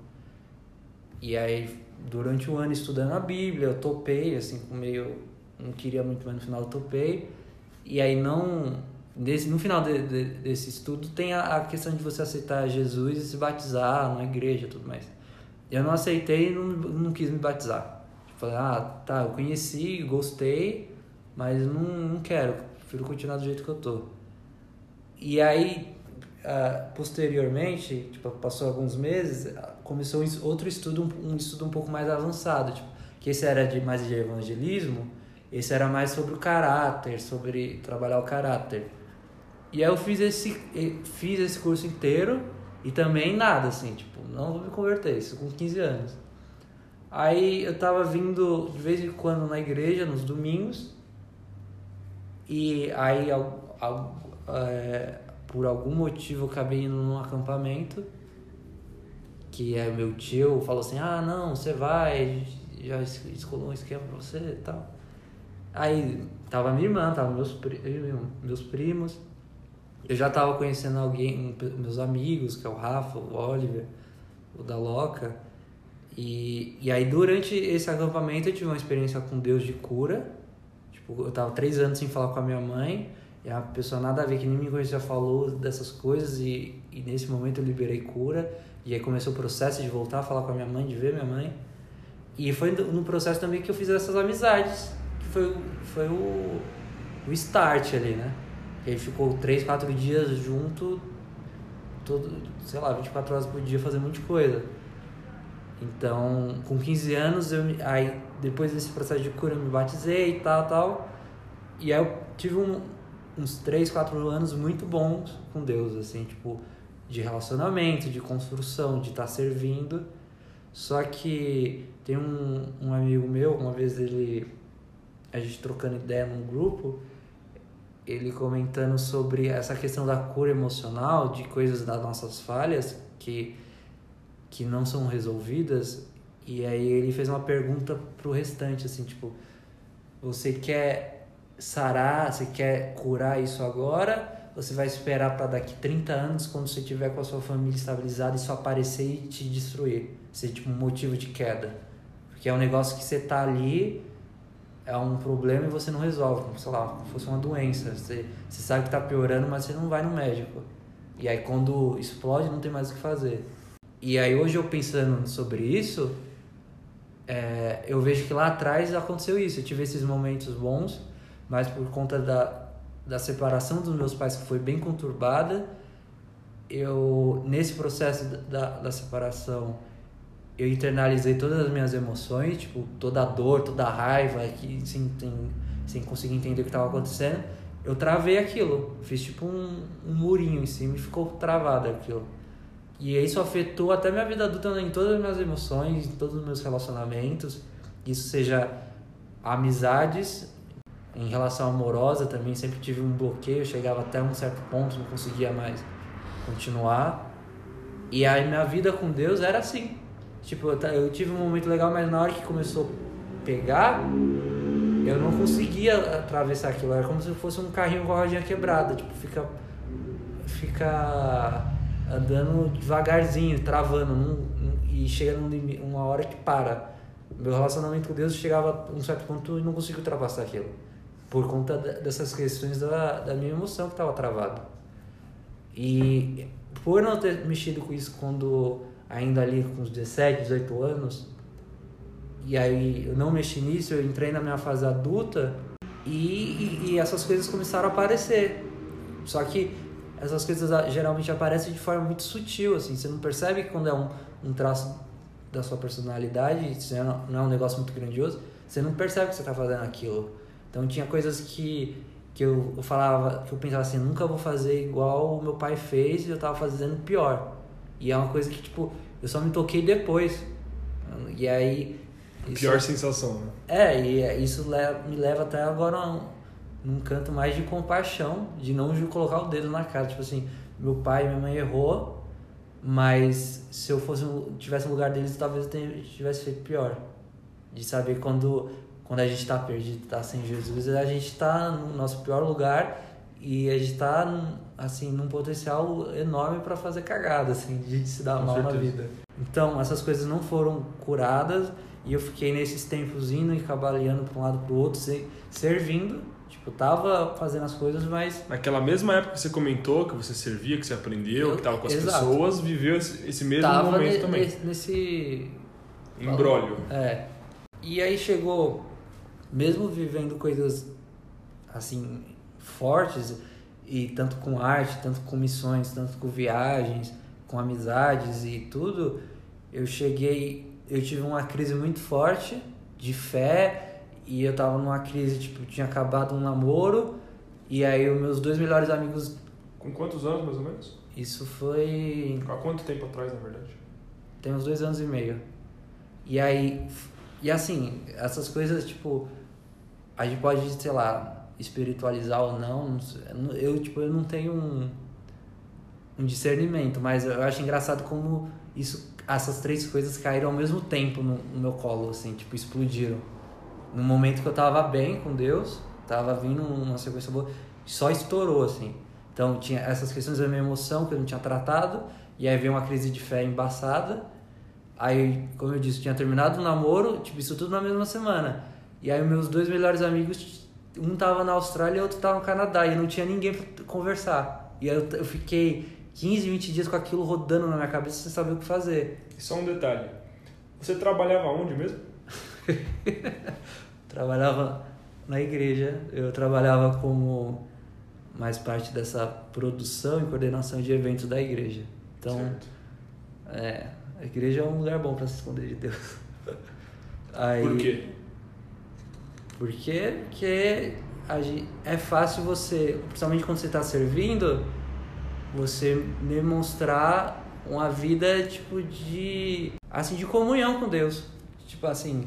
E aí durante o ano estudando a Bíblia, eu topei, assim, meio. Não queria muito, mas no final eu topei. E aí não. Desse, no final de, de, desse estudo tem a, a, questão de você aceitar Jesus e se batizar na igreja e tudo mais. Eu não aceitei e não, não quis me batizar. Falei, ah, tá, eu conheci, gostei, mas não, não quero, prefiro continuar do jeito que eu tô. E aí, uh, posteriormente, tipo, passou alguns meses, começou outro estudo, um estudo um pouco mais avançado, tipo, que esse era de mais de evangelismo, esse era mais sobre o caráter, sobre trabalhar o caráter. E aí eu fiz esse, fiz esse curso inteiro e também nada, assim, tipo, não vou me converter, isso com 15 anos. Aí eu tava vindo de vez em quando na igreja, nos domingos, e aí é, por algum motivo eu acabei indo num acampamento que é meu tio falou assim, ah não, você vai, já escolheu um esquema pra você e tal. Aí tava minha irmã, tava meus, meus primos. Eu já tava conhecendo alguém, meus amigos, que é o Rafa, o Oliver, o da Loca. E, e aí durante esse acampamento eu tive uma experiência com Deus de cura. Tipo, eu tava três anos sem falar com a minha mãe. E a pessoa nada a ver, que nem me conhecia, falou dessas coisas. E, e nesse momento eu liberei cura. E aí começou o processo de voltar a falar com a minha mãe, de ver minha mãe. E foi no processo também que eu fiz essas amizades, que foi, foi o, o start ali, né? Aí ficou três, quatro dias junto, todo, sei lá, 24 horas por dia fazendo muita coisa. Então, com 15 anos, eu, aí depois desse processo de cura eu me batizei e tal, tal. E aí eu tive um, uns 3, 4 anos muito bons com Deus, assim, tipo, de relacionamento, de construção, de estar tá servindo. Só que tem um, um amigo meu, uma vez ele a gente trocando ideia num grupo, ele comentando sobre essa questão da cura emocional, de coisas das nossas falhas que, que não são resolvidas. E aí ele fez uma pergunta pro restante, assim, tipo, você quer sarar, você quer curar isso agora? Você vai esperar para daqui 30 anos, quando você tiver com a sua família estabilizada, isso aparecer e te destruir? Ser tipo um motivo de queda. Porque é um negócio que você tá ali, é um problema e você não resolve. Como, sei lá, fosse uma doença. Você, você sabe que tá piorando, mas você não vai no médico. E aí quando explode, não tem mais o que fazer. E aí hoje eu pensando sobre isso, é, eu vejo que lá atrás aconteceu isso. Eu tive esses momentos bons, mas por conta da, da separação dos meus pais, que foi bem conturbada, eu, nesse processo da, da separação, eu internalizei todas as minhas emoções, tipo, toda a dor, toda a raiva, que sem, sem, conseguir entender o que estava acontecendo. Eu travei aquilo, fiz tipo um, um murinho em cima e ficou travado aquilo. E isso afetou até minha vida adulta em todas as minhas emoções, em todos os meus relacionamentos. Isso seja amizades, em relação amorosa também sempre tive um bloqueio, chegava até um certo ponto, não conseguia mais continuar. E aí minha vida com Deus era assim. Tipo, eu tive um momento legal, mas na hora que começou a pegar, eu não conseguia atravessar aquilo. Era como se fosse um carrinho com a rodinha quebrada. Tipo, fica. Fica andando devagarzinho, travando, num, e chega num uma hora que para. Meu relacionamento com Deus chegava a um certo ponto e não conseguia ultrapassar aquilo. Por conta dessas questões da, da minha emoção que estava travada. E por não ter mexido com isso quando ainda ali com uns 17, 18 anos, e aí eu não mexi nisso, eu entrei na minha fase adulta e, e, e essas coisas começaram a aparecer. Só que essas coisas geralmente aparecem de forma muito sutil, assim, você não percebe que quando é um, um traço da sua personalidade, se não é um negócio muito grandioso, você não percebe que você está fazendo aquilo. Então tinha coisas que, que eu, eu falava, que eu pensava assim, nunca vou fazer igual o meu pai fez e eu estava fazendo pior. E é uma coisa que, tipo, eu só me toquei depois. E aí... Isso, pior sensação, né? É, e isso leva, me leva até agora num canto mais de compaixão, de não colocar o dedo na cara. Tipo assim, meu pai e minha mãe errou, mas se eu fosse tivesse no lugar deles, talvez eu tivesse feito pior. De saber quando, quando a gente está perdido, está sem Jesus, a gente está no nosso pior lugar e a gente está assim num potencial enorme para fazer cagada, assim, de se dar Com mal certeza. na vida. Então, essas coisas não foram curadas e eu fiquei nesses tempos indo e cabaleando para um lado para o outro, servindo eu tava fazendo as coisas, mas. Naquela mesma época que você comentou, que você servia, que você aprendeu, eu, que tava com as exato. pessoas, viveu esse mesmo tava momento ne, também. Nesse. Embrólio. É. E aí chegou, mesmo vivendo coisas assim, fortes, e tanto com arte, tanto com missões, tanto com viagens, com amizades e tudo, eu cheguei. Eu tive uma crise muito forte de fé e eu tava numa crise, tipo, tinha acabado um namoro. E aí os meus dois melhores amigos. Com quantos anos mais ou menos? Isso foi. Há quanto tempo atrás, na verdade? Tem uns dois anos e meio. E aí. E assim, essas coisas, tipo. A gente pode, sei lá, espiritualizar ou não. Eu, tipo, eu não tenho um, um discernimento, mas eu acho engraçado como isso, essas três coisas caíram ao mesmo tempo no, no meu colo, assim, tipo, explodiram no momento que eu tava bem com Deus, tava vindo uma sequência boa, só estourou assim. Então tinha essas questões da minha emoção que eu não tinha tratado, e aí veio uma crise de fé embaçada. Aí, como eu disse, tinha terminado o namoro, tipo, isso tudo na mesma semana. E aí meus dois melhores amigos, um tava na Austrália e outro tava no Canadá, e não tinha ninguém pra conversar. E aí eu, eu fiquei 15, 20 dias com aquilo rodando na minha cabeça sem saber o que fazer. E só um detalhe. Você trabalhava onde mesmo? [LAUGHS] trabalhava na igreja, eu trabalhava como mais parte dessa produção e coordenação de eventos da igreja. Então, é, a igreja é um lugar bom para se esconder de Deus. [LAUGHS] Aí, Por quê? Porque, porque é fácil você, principalmente quando você está servindo, você demonstrar uma vida tipo de assim de comunhão com Deus. Tipo assim,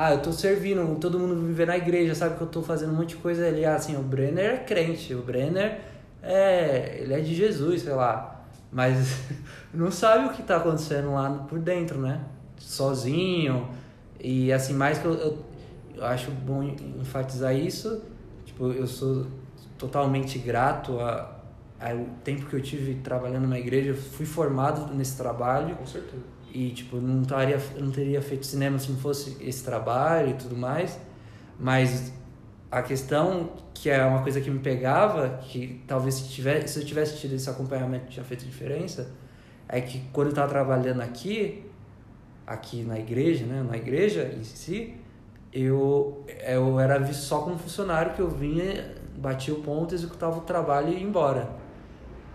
ah, eu tô servindo, todo mundo vive na igreja, sabe que eu tô fazendo um monte de coisa ali. Ah, assim, o Brenner é crente, o Brenner é, ele é de Jesus, sei lá. Mas [LAUGHS] não sabe o que tá acontecendo lá por dentro, né? Sozinho. E assim, mais que eu, eu, eu acho bom enfatizar isso, tipo, eu sou totalmente grato a, ao tempo que eu tive trabalhando na igreja, fui formado nesse trabalho. Com certeza. E, tipo, não, taria, não teria feito cinema se não fosse esse trabalho e tudo mais. Mas a questão, que é uma coisa que me pegava, que talvez se, tivesse, se eu tivesse tido esse acompanhamento tinha feito diferença, é que quando eu estava trabalhando aqui, aqui na igreja, né, na igreja em si, eu, eu era visto só como funcionário que eu vinha, batia o ponto, executava o trabalho e ia embora.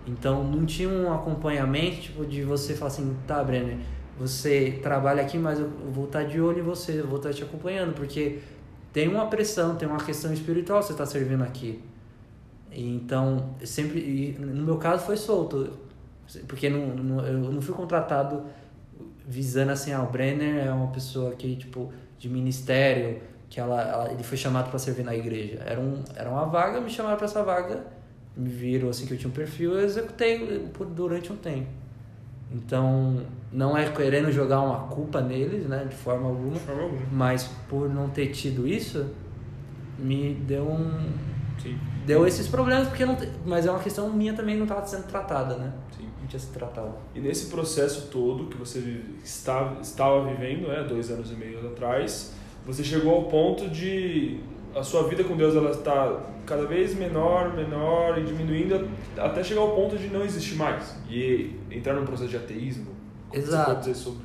Então não tinha um acompanhamento tipo de você falar assim, tá, Brenner, você trabalha aqui, mas eu vou estar de olho em você, eu vou estar te acompanhando, porque tem uma pressão, tem uma questão espiritual você está servindo aqui. Então, sempre, no meu caso foi solto, porque não, não, eu não fui contratado visando assim, ah, o Brenner é uma pessoa que, tipo, de ministério, que ela, ela ele foi chamado para servir na igreja. Era, um, era uma vaga, me chamaram para essa vaga, me viram assim que eu tinha um perfil, eu executei por, durante um tempo. Então, não é querendo jogar uma culpa neles, né, de forma alguma, De forma alguma. mas por não ter tido isso, me deu um Sim, deu esses problemas porque não, mas é uma questão minha também não estava sendo tratada, né? sim. Não tinha se tratado. E nesse processo todo que você está, estava vivendo, né, dois anos e meio atrás, você chegou ao ponto de a sua vida com Deus ela está cada vez menor, menor e diminuindo até chegar ao ponto de não existir mais e entrar num processo de ateísmo. O que Você Exato. pode dizer sobre?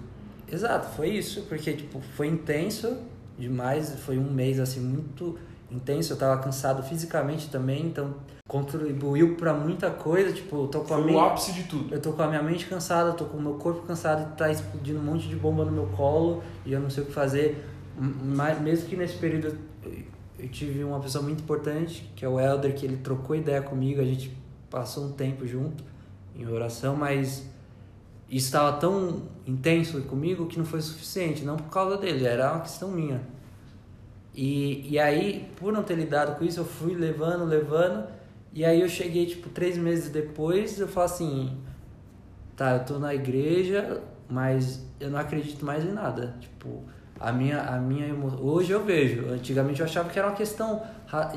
Exato, foi isso, porque tipo, foi intenso demais, foi um mês assim muito intenso, eu tava cansado fisicamente também, então contribuiu para muita coisa, tipo, eu tô com a Foi o minha ápice de tudo. eu tô com a minha mente cansada, eu tô com o meu corpo cansado e tá explodindo um monte de bomba no meu colo e eu não sei o que fazer. Mas mesmo que nesse período eu tive uma pessoa muito importante, que é o Elder, que ele trocou ideia comigo, a gente passou um tempo junto em oração, mas isso estava tão intenso comigo que não foi suficiente, não por causa dele, era uma questão minha. E, e aí, por não ter lidado com isso, eu fui levando, levando, e aí eu cheguei, tipo, três meses depois, eu falo assim, tá, eu tô na igreja, mas eu não acredito mais em nada. Tipo, a minha, a minha hoje eu vejo. Antigamente eu achava que era uma questão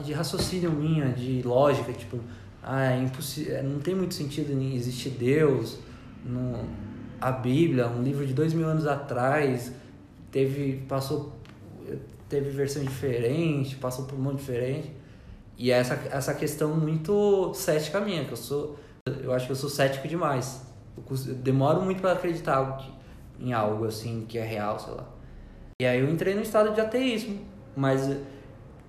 de raciocínio minha, de lógica, tipo, ah, é impossível, não tem muito sentido em existir Deus, não... a Bíblia, um livro de dois mil anos atrás, teve, passou, teve versão diferente, passou por um monte diferente. E é essa, essa questão muito cética minha, que eu sou, eu acho que eu sou cético demais. Eu, demoro muito para acreditar em algo assim que é real, sei lá. E aí eu entrei no estado de ateísmo, mas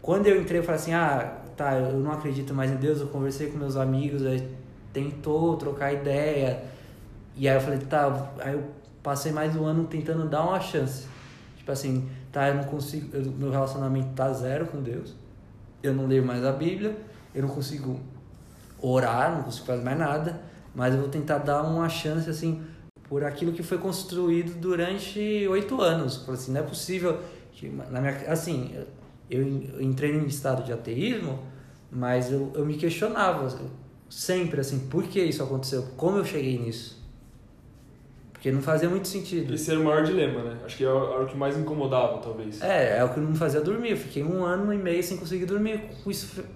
quando eu entrei eu falei assim, ah, tá, eu não acredito mais em Deus, eu conversei com meus amigos, aí tentou trocar ideia, e aí eu falei, tá, aí eu passei mais um ano tentando dar uma chance. Tipo assim, tá, eu não consigo, eu- meu relacionamento tá zero com Deus, eu não leio mais a Bíblia, eu não consigo orar, não consigo fazer mais nada, mas eu vou tentar dar uma chance, assim, por aquilo que foi construído durante oito anos. Falei assim, não é possível que, na minha, assim, eu entrei em estado de ateísmo, mas eu, eu me questionava sempre, assim, por que isso aconteceu? Como eu cheguei nisso? Porque não fazia muito sentido. Esse era o maior dilema, né? Acho que era era o que mais incomodava, talvez. É, é o que não me fazia dormir. Eu fiquei um ano e meio sem conseguir dormir com isso fe-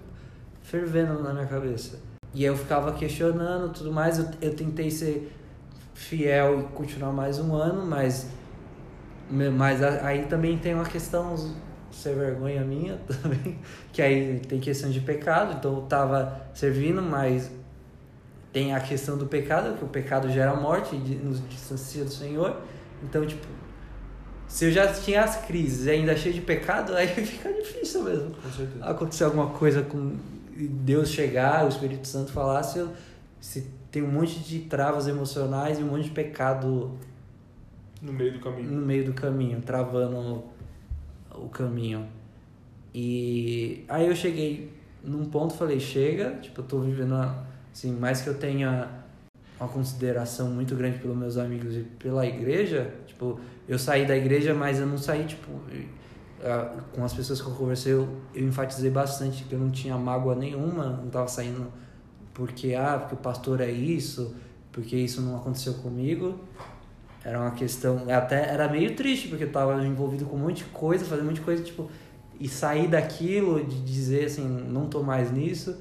fervendo na minha cabeça. E eu ficava questionando tudo mais. Eu, eu tentei ser fiel e continuar mais um ano, mas, mas aí também tem uma questão sem vergonha minha [LAUGHS] também, que aí tem questão de pecado. Então eu tava servindo, mas tem a questão do pecado, que o pecado gera morte e nos distancia do Senhor. Então, tipo, se eu já tinha as crises e ainda cheio de pecado, [LAUGHS] aí fica difícil mesmo. Acontecer alguma coisa com Deus chegar, o Espírito Santo falar, se, eu- se tem um monte de travas emocionais e um monte de pecado No meio do caminho. no meio do caminho, travando o caminho. E aí eu cheguei num ponto, falei, chega, tipo, eu tô vivendo, assim, mais que eu tenha uma consideração muito grande pelos meus amigos e pela igreja, tipo, eu saí da igreja, mas eu não saí, tipo, com as pessoas que eu conversei, eu, eu enfatizei bastante que eu não tinha mágoa nenhuma, não tava saindo porque, ah, porque o pastor é isso, porque isso não aconteceu comigo. Era uma questão, até era meio triste, porque eu tava envolvido com um monte de coisa, fazendo um monte de coisa, tipo, e sair daquilo, de dizer assim, não tô mais nisso,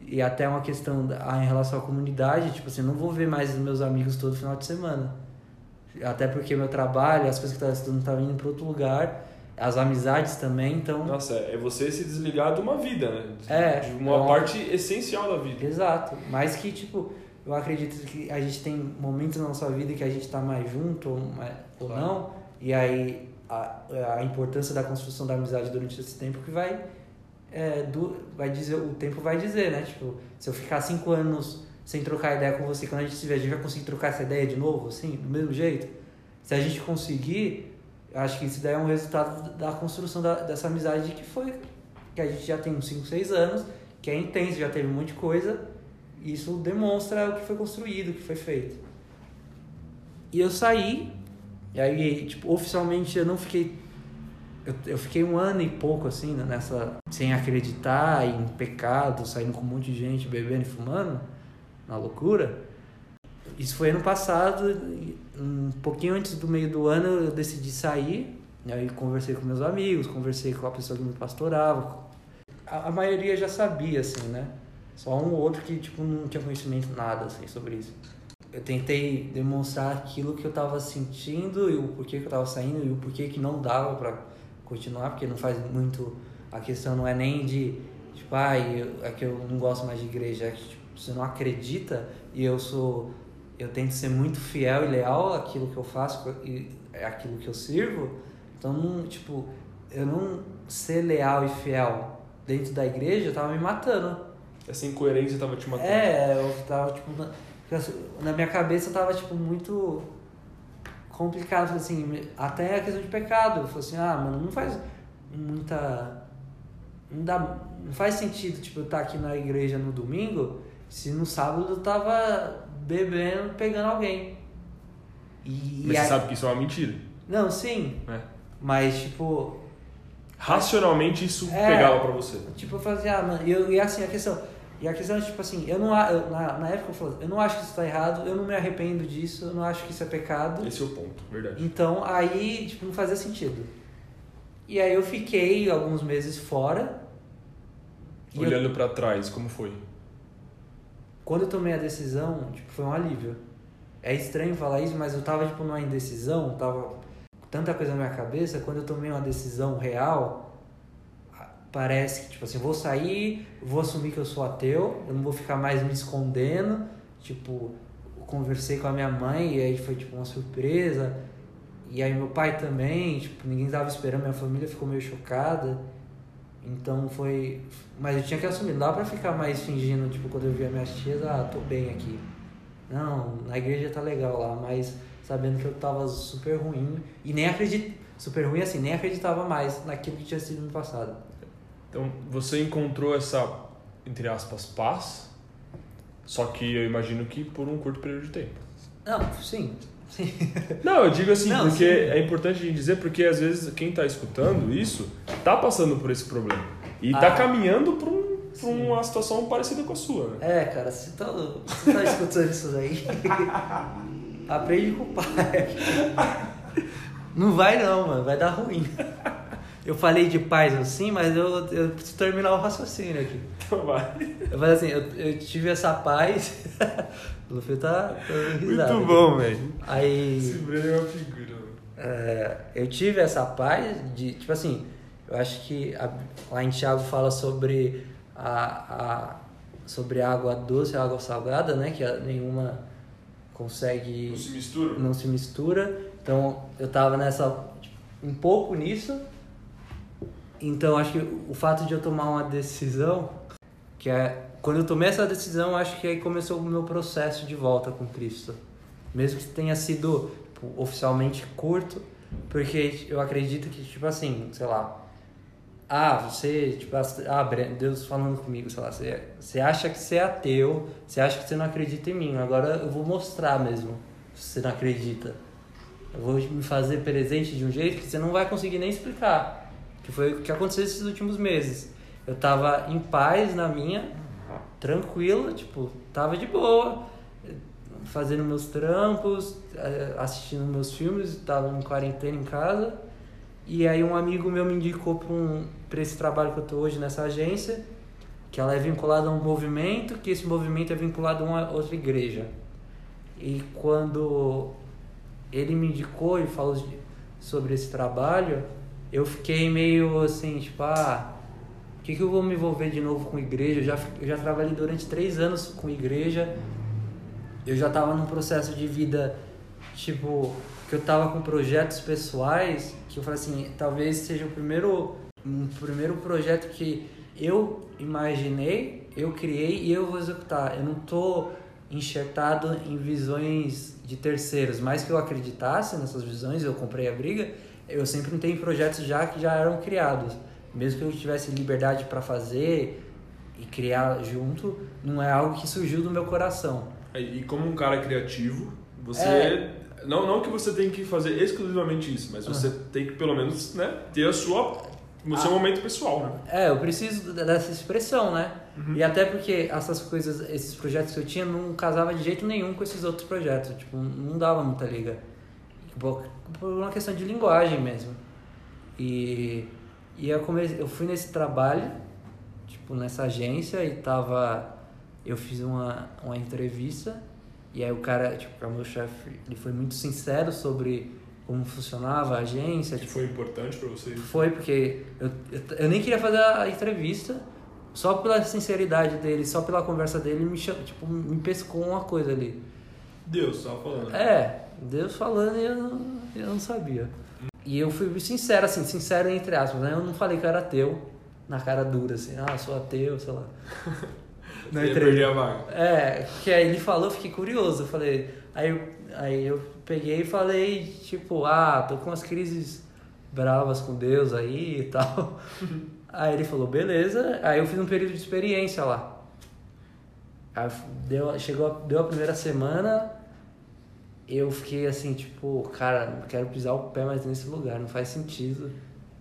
e até uma questão em relação à comunidade, tipo assim, não vou ver mais os meus amigos todo final de semana. Até porque meu trabalho, as coisas que eu tava estudando estavam indo para outro lugar, as amizades também, então... Nossa, é você se desligar de uma vida, né? É. De uma é uma- parte essencial da vida. Exato, mas que tipo, eu acredito que a gente tem momentos na nossa vida que a gente tá mais junto ou, mais- ou Claro. não, e aí a, a importância da construção da amizade durante esse tempo que vai é, do, vai dizer, o tempo vai dizer, né? Tipo, se eu ficar cinco anos sem trocar ideia com você, quando a gente se vê, a gente vai conseguir trocar essa ideia de novo, assim, do mesmo jeito? Se a gente conseguir, acho que isso daí é um resultado da construção da, dessa amizade que foi, que a gente já tem uns 5, 6 anos, que é intenso, já teve um monte de coisa, e isso demonstra o que foi construído, o que foi feito. E eu saí, e aí, tipo, oficialmente eu não fiquei. Eu, eu fiquei um ano e pouco assim, né, nessa. sem acreditar em pecado, saindo com um monte de gente, bebendo e fumando, na loucura. Isso foi ano passado, um pouquinho antes do meio do ano eu decidi sair, aí conversei com meus amigos, conversei com a pessoa que me pastorava. A, a maioria já sabia, assim, né? Só um ou outro que, tipo, não tinha conhecimento nada, assim, sobre isso. Eu tentei demonstrar aquilo que eu tava sentindo e o porquê que eu tava saindo e o porquê que não dava pra continuar, porque não faz muito... A questão não é nem de, tipo, ai, eu, é que eu não gosto mais de igreja, é que, tipo, você não acredita e eu sou... Eu tento ser muito fiel e leal àquilo que eu faço e aquilo que eu sirvo. Então, não, tipo, eu não ser leal e fiel dentro da igreja tava me matando. Essa incoerência tava te matando. É, eu tava, tipo, na, na minha cabeça tava, tipo, muito complicado, assim, até a questão de pecado. Eu falei assim, ah, mano, não faz muita. Não, dá, não faz sentido, tipo, eu estar aqui na igreja no domingo se no sábado eu tava bebendo, pegando alguém. E, Mas e você aí- sabe que isso é uma mentira, Não, sim, né? mas, tipo, Racionalmente isso É. pegava pra você. Tipo, eu assim, ah, mano, e, eu, e assim, a questão. E a questão é, tipo assim, eu não eu, na, na época eu falei, eu não acho que isso tá errado, eu não me arrependo disso, eu não acho que isso é pecado. Esse é o ponto, verdade. Então aí, tipo, não fazia sentido. E aí eu fiquei alguns meses fora. E eu- Olhando pra trás, como foi? Quando eu tomei a decisão, tipo, foi um alívio. É estranho falar isso, mas eu tava, tipo, numa indecisão, tava tanta coisa na minha cabeça, quando eu tomei uma decisão real, parece que, tipo assim, vou sair, vou assumir que eu sou ateu, eu não vou ficar mais me escondendo, tipo, conversei com a minha mãe e aí foi, tipo, uma surpresa, e aí meu pai também, tipo, ninguém tava esperando, minha família ficou meio chocada, então foi. Mas eu tinha que assumir, não dá pra ficar mais fingindo, tipo, quando eu via minhas tias, ah, tô bem aqui. Não, na igreja tá legal lá, mas sabendo que eu tava super ruim. E nem acredit... Super ruim assim, nem acreditava mais naquilo que tinha sido no passado. Então, você encontrou essa, entre aspas, paz, só que eu imagino que por um curto período de tempo. Não, sim. [LAUGHS] Não, eu digo assim, Não, porque sim. é importante a gente dizer, porque às vezes quem tá escutando isso tá passando por esse problema. E tá Ah. caminhando pra, um, uma situação parecida com a sua, né? É, cara, se tá, se tá escutando isso daí, [LAUGHS] aprende com o pai. [LAUGHS] Não vai não, mano, vai dar ruim. Eu falei de paz assim, mas eu, eu preciso terminar o raciocínio aqui. Então vai. Eu falei assim, eu, eu tive essa paz. [LAUGHS] o Luffy tá risada. Muito bom, velho. Aí. Esse Breno é uma figura. É, eu tive essa paz de, tipo assim, eu acho que a, lá em Tiago fala sobre a, a sobre água doce e água salgada, né? Que nenhuma consegue Não se mistura? não se mistura. Então eu tava nessa tipo, um pouco nisso. Então acho que o fato de eu tomar uma decisão, que é quando eu tomei essa decisão, acho que aí começou o meu processo de volta com Cristo. Mesmo que tenha sido tipo, oficialmente curto, porque eu acredito que tipo assim, sei lá, ah, você, tipo, ah, Deus falando comigo, sei lá, você, você acha que você é ateu, você acha que você não acredita em mim, agora eu vou mostrar mesmo se você não acredita. Eu vou me fazer presente de um jeito que você não vai conseguir nem explicar. Que foi o que aconteceu esses últimos meses. Eu tava em paz na minha, tranquilo, tipo, tava de boa, fazendo meus trampos, eh, assistindo meus filmes, tava em quarentena em casa. E aí um amigo meu me indicou para um, pra esse trabalho que eu tô hoje nessa agência, que ela é vinculada a um movimento, que esse movimento é vinculado a uma outra igreja. E quando ele me indicou e falou sobre esse trabalho, eu fiquei meio assim, tipo, ah, por que, que eu vou me envolver de novo com igreja? Eu já, eu já trabalhei durante três anos com igreja, eu já estava num processo de vida, tipo, que eu tava com projetos pessoais, que eu falei assim, talvez seja o primeiro, um primeiro projeto que eu imaginei, eu criei e eu vou executar. Eu não tô enxertado em visões de terceiros, mais que eu acreditasse nessas visões, eu comprei a briga, eu sempre tenho projetos já que já eram criados. Mesmo que eu tivesse liberdade para fazer e criar junto, não é algo que surgiu do meu coração. E como um cara criativo, você. É. Não, não que você tem que fazer exclusivamente isso, mas você tem que pelo menos né, ter a sua, o seu Ah. momento pessoal, né? É, eu preciso dessa expressão, né? Uhum. E até porque essas coisas, esses projetos que eu tinha não casava de jeito nenhum com esses outros projetos. Tipo, não dava muita liga. Por uma questão de linguagem mesmo. E, e eu, comecei, eu fui nesse trabalho, tipo, nessa agência e tava... Eu fiz uma, uma entrevista e aí o cara, tipo, o meu chefe, ele foi muito sincero sobre como funcionava a agência, Que tipo, foi importante pra você. foi porque eu, eu, eu nem queria fazer a entrevista, só pela sinceridade dele, só pela conversa dele, me, tipo, me pescou uma coisa ali. Deus, tava falando. É, Deus falando e eu não, eu não sabia. E eu fui sincero, assim, sincero entre aspas, né? Eu não falei que eu era ateu, na cara dura, assim, ah, sou ateu, sei lá. [LAUGHS] Entrevista. perder a vaga. É, que aí ele falou, eu fiquei curioso. Eu falei, aí, eu- aí eu peguei e falei, tipo, ah, tô com umas crises bravas com Deus aí e tal. [LAUGHS] aí ele falou, beleza. Aí eu fiz um período de experiência lá. Aí deu, chegou, deu a primeira semana, eu fiquei assim, tipo, cara, não quero pisar o pé mais nesse lugar, não faz sentido.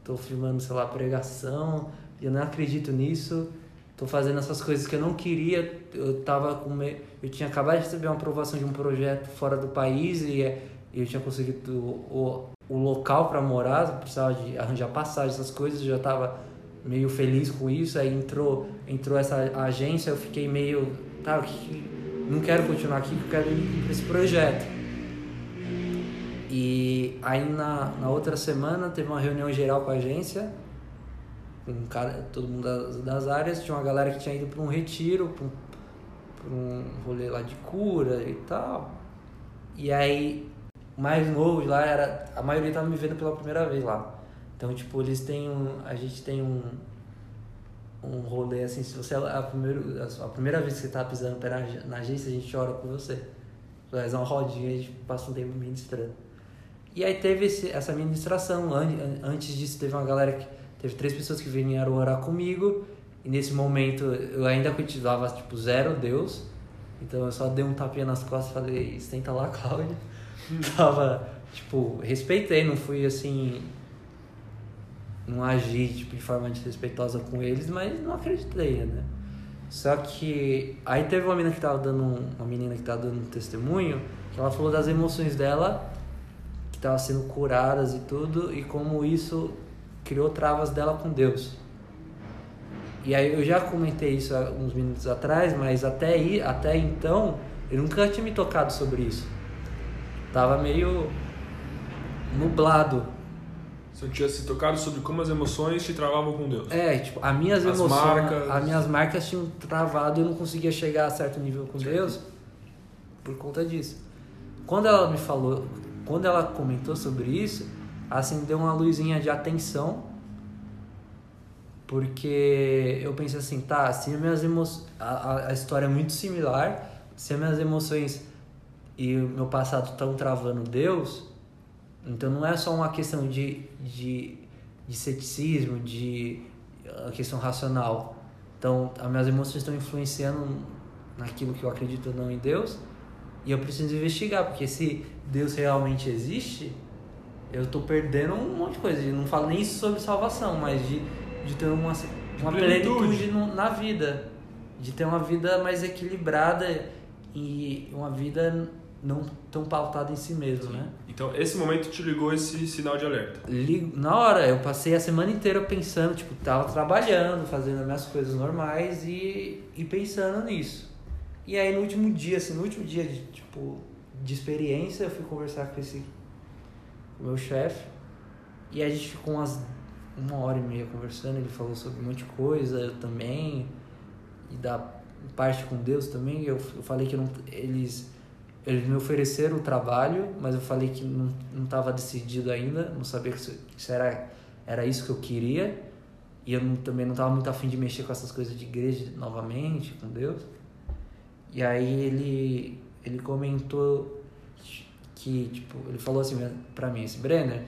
Tô filmando, sei lá, pregação, eu não acredito nisso. Tô fazendo essas coisas que eu não queria. Eu tava com me... eu tinha acabado de receber uma aprovação de um projeto fora do país e eu tinha conseguido o, o local para morar, precisava de arranjar passagem, essas coisas, eu já tava meio feliz com isso. Aí entrou, entrou essa agência, eu fiquei meio, tá, não quero continuar aqui, eu quero ir para esse projeto. E aí na, na outra semana teve uma reunião geral com a agência, com cara, todo mundo das, das áreas, tinha uma galera que tinha ido para um retiro, para um, um rolê lá de cura e tal. E aí, mais novo lá era. A maioria tava me vendo pela primeira vez lá. Então, tipo, eles têm um. A gente tem um. Um rolê assim, se você é a, primeiro, a primeira vez que você tá pisando na, ag- na agência, a gente ora por você. Faz uma rodinha a gente passa um tempo ministrando. E aí teve esse, essa ministração. An- an- Antes disso, teve uma galera que. Teve três pessoas que vieram orar comigo. E nesse momento eu ainda cultivava, tipo, zero Deus. Então eu só dei um tapinha nas costas e falei, senta lá, [LAUGHS] Cláudia. Tava, tipo, respeitei, não fui assim. Não agi tipo, de forma desrespeitosa com eles, mas não acreditei, né? Só que aí teve uma menina que tava dando um- uma menina que tava dando um testemunho, que ela falou das emoções dela que estavam sendo curadas e tudo, e como isso criou travas dela com Deus. E aí eu já comentei isso há uns minutos atrás, mas até aí, até então, eu nunca tinha me tocado sobre isso. Tava meio nublado. Você tinha se tocado sobre como as emoções te travavam com Deus. É, tipo, as minhas As emoções, marcas. as minhas marcas tinham travado e eu não conseguia chegar a certo nível com Deus por conta disso. Quando ela me falou, quando ela comentou sobre isso, acendeu uma luzinha de atenção, porque eu pensei assim, tá, se minhas emoções, a, a, história é muito similar, se as minhas emoções e o meu passado estão travando Deus, então não é só uma questão de, de, de ceticismo, de a questão racional. Então, as minhas emoções estão influenciando naquilo que eu acredito ou não em Deus, e eu preciso investigar, porque se Deus realmente existe, eu tô perdendo um monte de coisa. E não falo nem sobre salvação, mas de, de ter uma, uma plenitude. plenitude no- na vida. De ter uma vida mais equilibrada e uma vida não tão pautada em si mesmo, né? Então, esse momento te ligou esse sinal de alerta. Ligo- Na hora, eu passei a semana inteira pensando, tipo, tava trabalhando, fazendo as minhas coisas normais e, e pensando nisso. E aí no último dia, assim, no último dia de, tipo, de experiência, eu fui conversar com esse meu chefe e a gente ficou umas uma hora e meia conversando, ele falou sobre um monte de coisa, eu também, e da parte com Deus também, eu, eu falei que não, eles eles me ofereceram o trabalho, mas eu falei que não não estava decidido ainda, não sabia se, se era era isso que eu queria. E eu não- também não estava muito afim de mexer com essas coisas de igreja novamente, com Deus. E aí ele ele comentou que, tipo, ele falou assim pra mim, esse Brenner,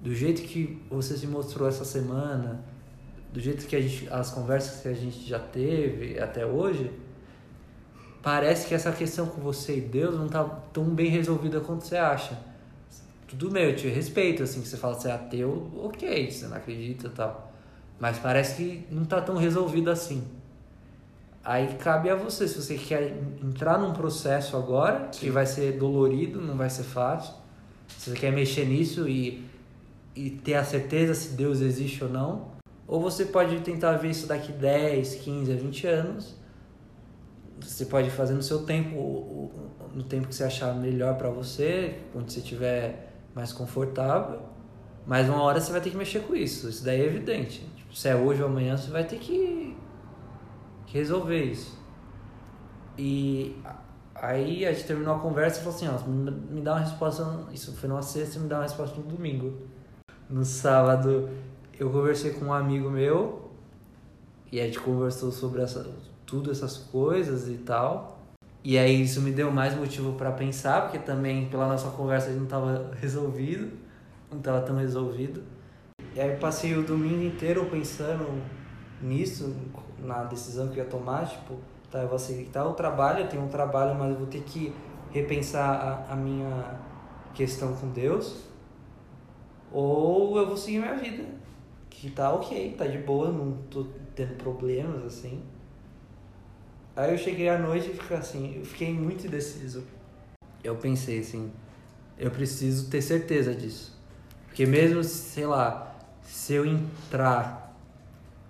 do jeito que você se mostrou essa semana, do jeito que gente, as conversas que a gente já teve até hoje, parece que essa questão com você e Deus não tá tão bem resolvida quanto você acha. Tudo bem, eu te respeito, assim, que você fala que você é ateu, ok, você não acredita e tal. Mas parece que não tá tão resolvido assim. Aí cabe a você, se você quer entrar num processo agora, que vai ser dolorido, não vai ser fácil. Se você quer mexer nisso e, e ter a certeza se Deus existe ou não. Ou você pode tentar ver isso daqui 10, 15, a 20 anos. Você pode fazer no seu tempo, no tempo que você achar melhor pra você, onde você estiver mais confortável. Mas uma hora você vai ter que mexer com isso, isso daí é evidente. Tipo, se é hoje ou amanhã, você vai ter que resolver isso. E aí a gente terminou a conversa e falou assim, ó, me dá uma resposta, isso foi numa sexta, me dá uma resposta no domingo. No sábado eu conversei com um amigo meu e a gente conversou sobre essa, tudo essas coisas e tal. E aí isso me deu mais motivo para pensar, porque também pela nossa conversa a gente não tava resolvido, não tava tão resolvido. E aí passei o domingo inteiro pensando nisso, na decisão que eu ia tomar, tipo, tá, eu vou aceitar o trabalho, eu tenho um trabalho, mas eu vou ter que repensar a, a minha questão com Deus, ou eu vou seguir minha vida, que tá ok, tá de boa, não tô tendo problemas, assim. Aí eu cheguei à noite e fiquei assim, eu fiquei muito indeciso. Eu pensei assim, eu preciso ter certeza disso. Porque mesmo, sei lá, se eu entrar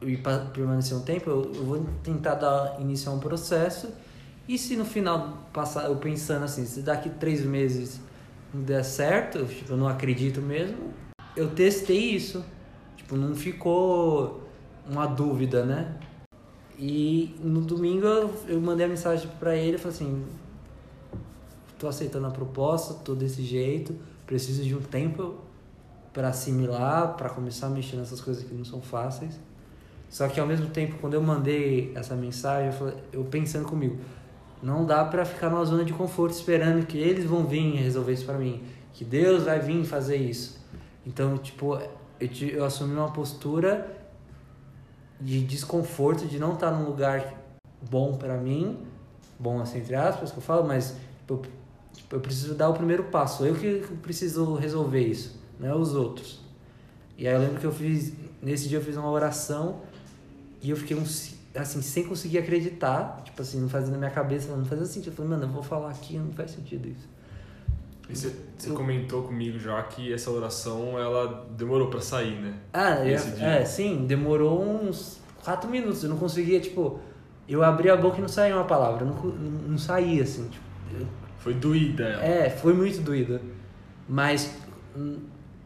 e pa- permanecer um tempo, eu, eu vou tentar dar início a um processo. E se no final passar, eu pensando assim, se daqui três meses não der certo, tipo, eu não acredito mesmo, eu testei isso. Tipo, não ficou uma dúvida, né? E no domingo eu, eu mandei a mensagem pra ele falei assim: tô aceitando a proposta, tô desse jeito, preciso de um tempo para assimilar, para começar a mexer nessas coisas que não são fáceis. Só que ao mesmo tempo, quando eu mandei essa mensagem, eu, falei- eu pensando comigo, não dá para ficar numa zona de conforto esperando que eles vão vir resolver isso para mim, que Deus vai vir fazer isso. Então, tipo, eu, eu assumi uma postura de desconforto, de não estar num lugar bom para mim, bom assim entre aspas que eu falo, mas tipo, eu, tipo, eu preciso dar o primeiro passo, eu que preciso resolver isso, não é os outros. E aí eu lembro que eu fiz, nesse dia eu fiz uma oração e eu fiquei uns, assim, sem conseguir acreditar, tipo assim, não fazia na minha cabeça, não fazia sentido. Eu falei, mano, eu vou falar aqui, não faz sentido isso. E você, você Eu- comentou comigo já que essa oração ela demorou pra sair, né? Ah, dia. é, sim, demorou uns quatro minutos. Eu não conseguia, tipo, eu abri a boca e não saía uma palavra, não, não, não saía, assim, tipo, eu- Foi doída ela. é, foi muito doída. Mas hum,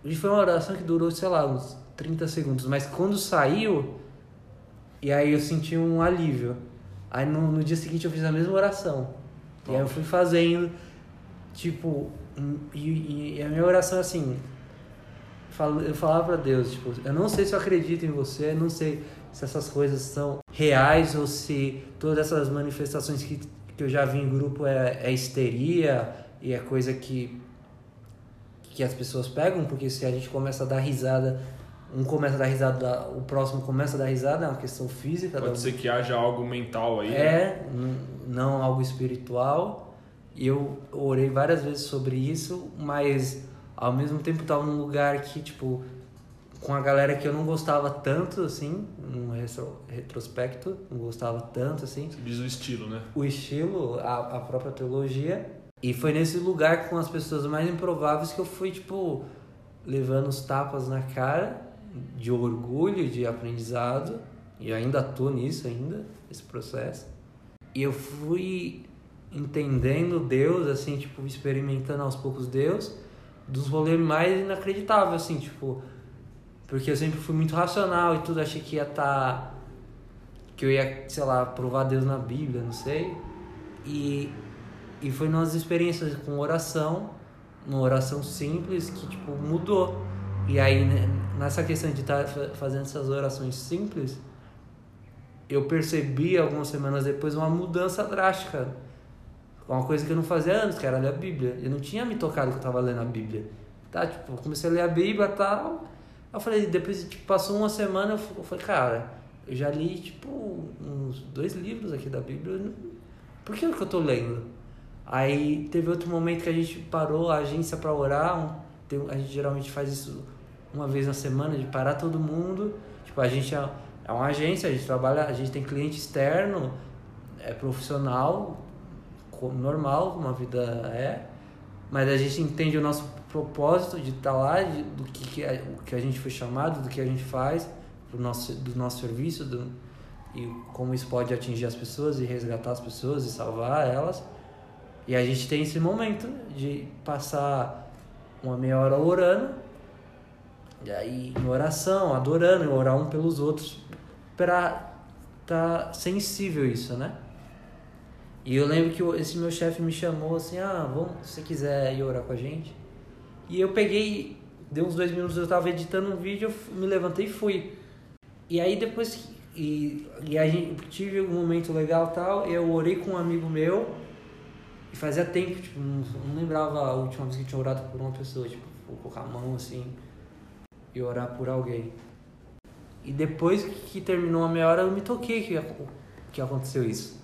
e foi uma oração que durou, sei lá, uns 30 segundos. Mas quando saiu, e aí eu senti um alívio. Aí no, no dia seguinte eu fiz a mesma oração. E aí eu fui fazendo, tipo, e, e a minha oração é assim, falo- eu falava pra Deus, tipo, eu não sei se eu acredito em você, eu não sei se essas coisas são reais ou se todas essas manifestações que, que eu já vi em grupo é, é histeria e é coisa que que as pessoas pegam, porque se a gente começa a dar risada, um começa a dar risada, o próximo começa a dar risada, é uma questão física. Pode ser que haja algo mental aí. né? é, n- não algo espiritual. E eu orei várias vezes sobre isso, mas ao mesmo tempo tava num lugar que, tipo, com a galera que eu não gostava tanto, assim, num retro- retrospecto, não gostava tanto, assim, Você diz o estilo, né? o estilo, a, a própria teologia. E foi nesse lugar com as pessoas mais improváveis que eu fui, tipo, levando os tapas na cara de orgulho, de aprendizado. E ainda tô nisso ainda, esse processo. E eu fui entendendo Deus, assim, tipo, experimentando aos poucos Deus, dos rolês mais inacreditáveis, assim, tipo... Porque eu sempre fui muito racional e tudo, achei que ia estar que eu ia, sei lá, provar Deus na Bíblia, não sei. E, e foi nas experiências com oração, uma oração simples, que, tipo, mudou. E aí, né, nessa questão de estar fazendo essas orações simples, eu percebi algumas semanas depois uma mudança drástica. Uma coisa que eu não fazia antes, que era ler a Bíblia. Eu não tinha me tocado que eu estava lendo a Bíblia. Tá, tipo, comecei a ler a Bíblia e tal. Eu falei, depois, tipo, passou uma semana, eu falei, cara, eu já li, tipo, uns dois livros aqui da Bíblia. Por que que eu tô lendo? Aí teve outro momento que a gente parou a agência para orar. a gente geralmente faz isso uma vez na semana, de parar todo mundo. Tipo, a gente é, é uma agência, a gente trabalha, a gente tem cliente externo, é profissional, normal, como a vida é. Mas a gente entende o nosso propósito de estar lá, de, do que, que, é, o que a gente foi chamado, do que a gente faz, do nosso, do nosso serviço, do, e como isso pode atingir as pessoas e resgatar as pessoas e salvar elas. E a gente tem esse momento de passar uma meia hora orando, e aí em oração, adorando, e orar um pelos outros, para tá sensível isso, né? E eu lembro que esse meu chefe me chamou assim, ah, vamos, se você quiser ir orar com a gente. E eu peguei, deu uns dois minutos, eu tava editando um vídeo, eu me levantei e fui. E aí depois, e, e a gente, tive um momento legal tal, eu orei com um amigo meu, e fazia tempo, tipo, não, não lembrava a última vez que tinha orado por uma pessoa, tipo, vou colocar a mão assim e orar por alguém. E depois que terminou a meia hora, eu me toquei que, que aconteceu isso.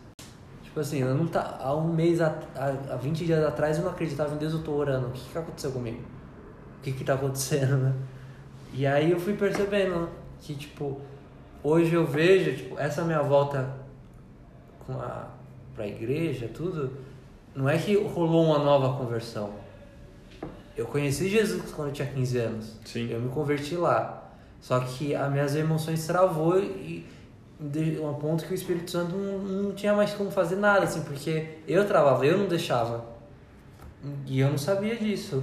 Tipo assim, eu não tá, há um mês, há, há 20 dias atrás, eu não acreditava em Deus, eu tô orando. O que que aconteceu comigo? O que que tá acontecendo, né? E aí eu fui percebendo que, tipo, hoje eu vejo, tipo, essa minha volta com a, pra igreja, tudo, não é que rolou uma nova conversão. Eu conheci Jesus quando eu tinha 15 anos. Sim. Eu me converti lá. Só que as minhas emoções travou e de um ponto que o Espírito Santo não, não tinha mais como fazer nada, assim, porque eu travava, eu não deixava. E eu não sabia disso.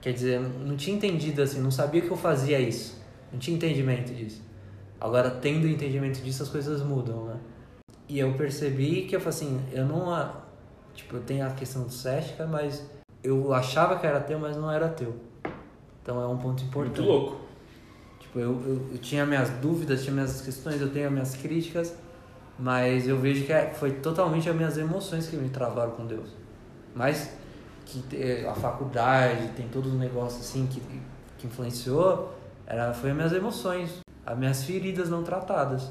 Quer dizer, não tinha entendido assim, não sabia que eu fazia isso. Não tinha entendimento disso. Agora, tendo entendimento disso, as coisas mudam, né? E eu percebi que eu falei assim, eu não. a- Tipo, eu tenho a questão cética, mas eu achava que era teu, mas não era teu. Então é um ponto importante. Muito louco. Tipo, eu, eu, eu tinha minhas dúvidas, tinha minhas questões, eu tenho as minhas críticas, mas eu vejo que é- foi totalmente as minhas emoções que me travaram com Deus. Mas que te- a faculdade, tem todos os negócios assim que, que influenciou, era, foi as minhas emoções, as minhas feridas não tratadas.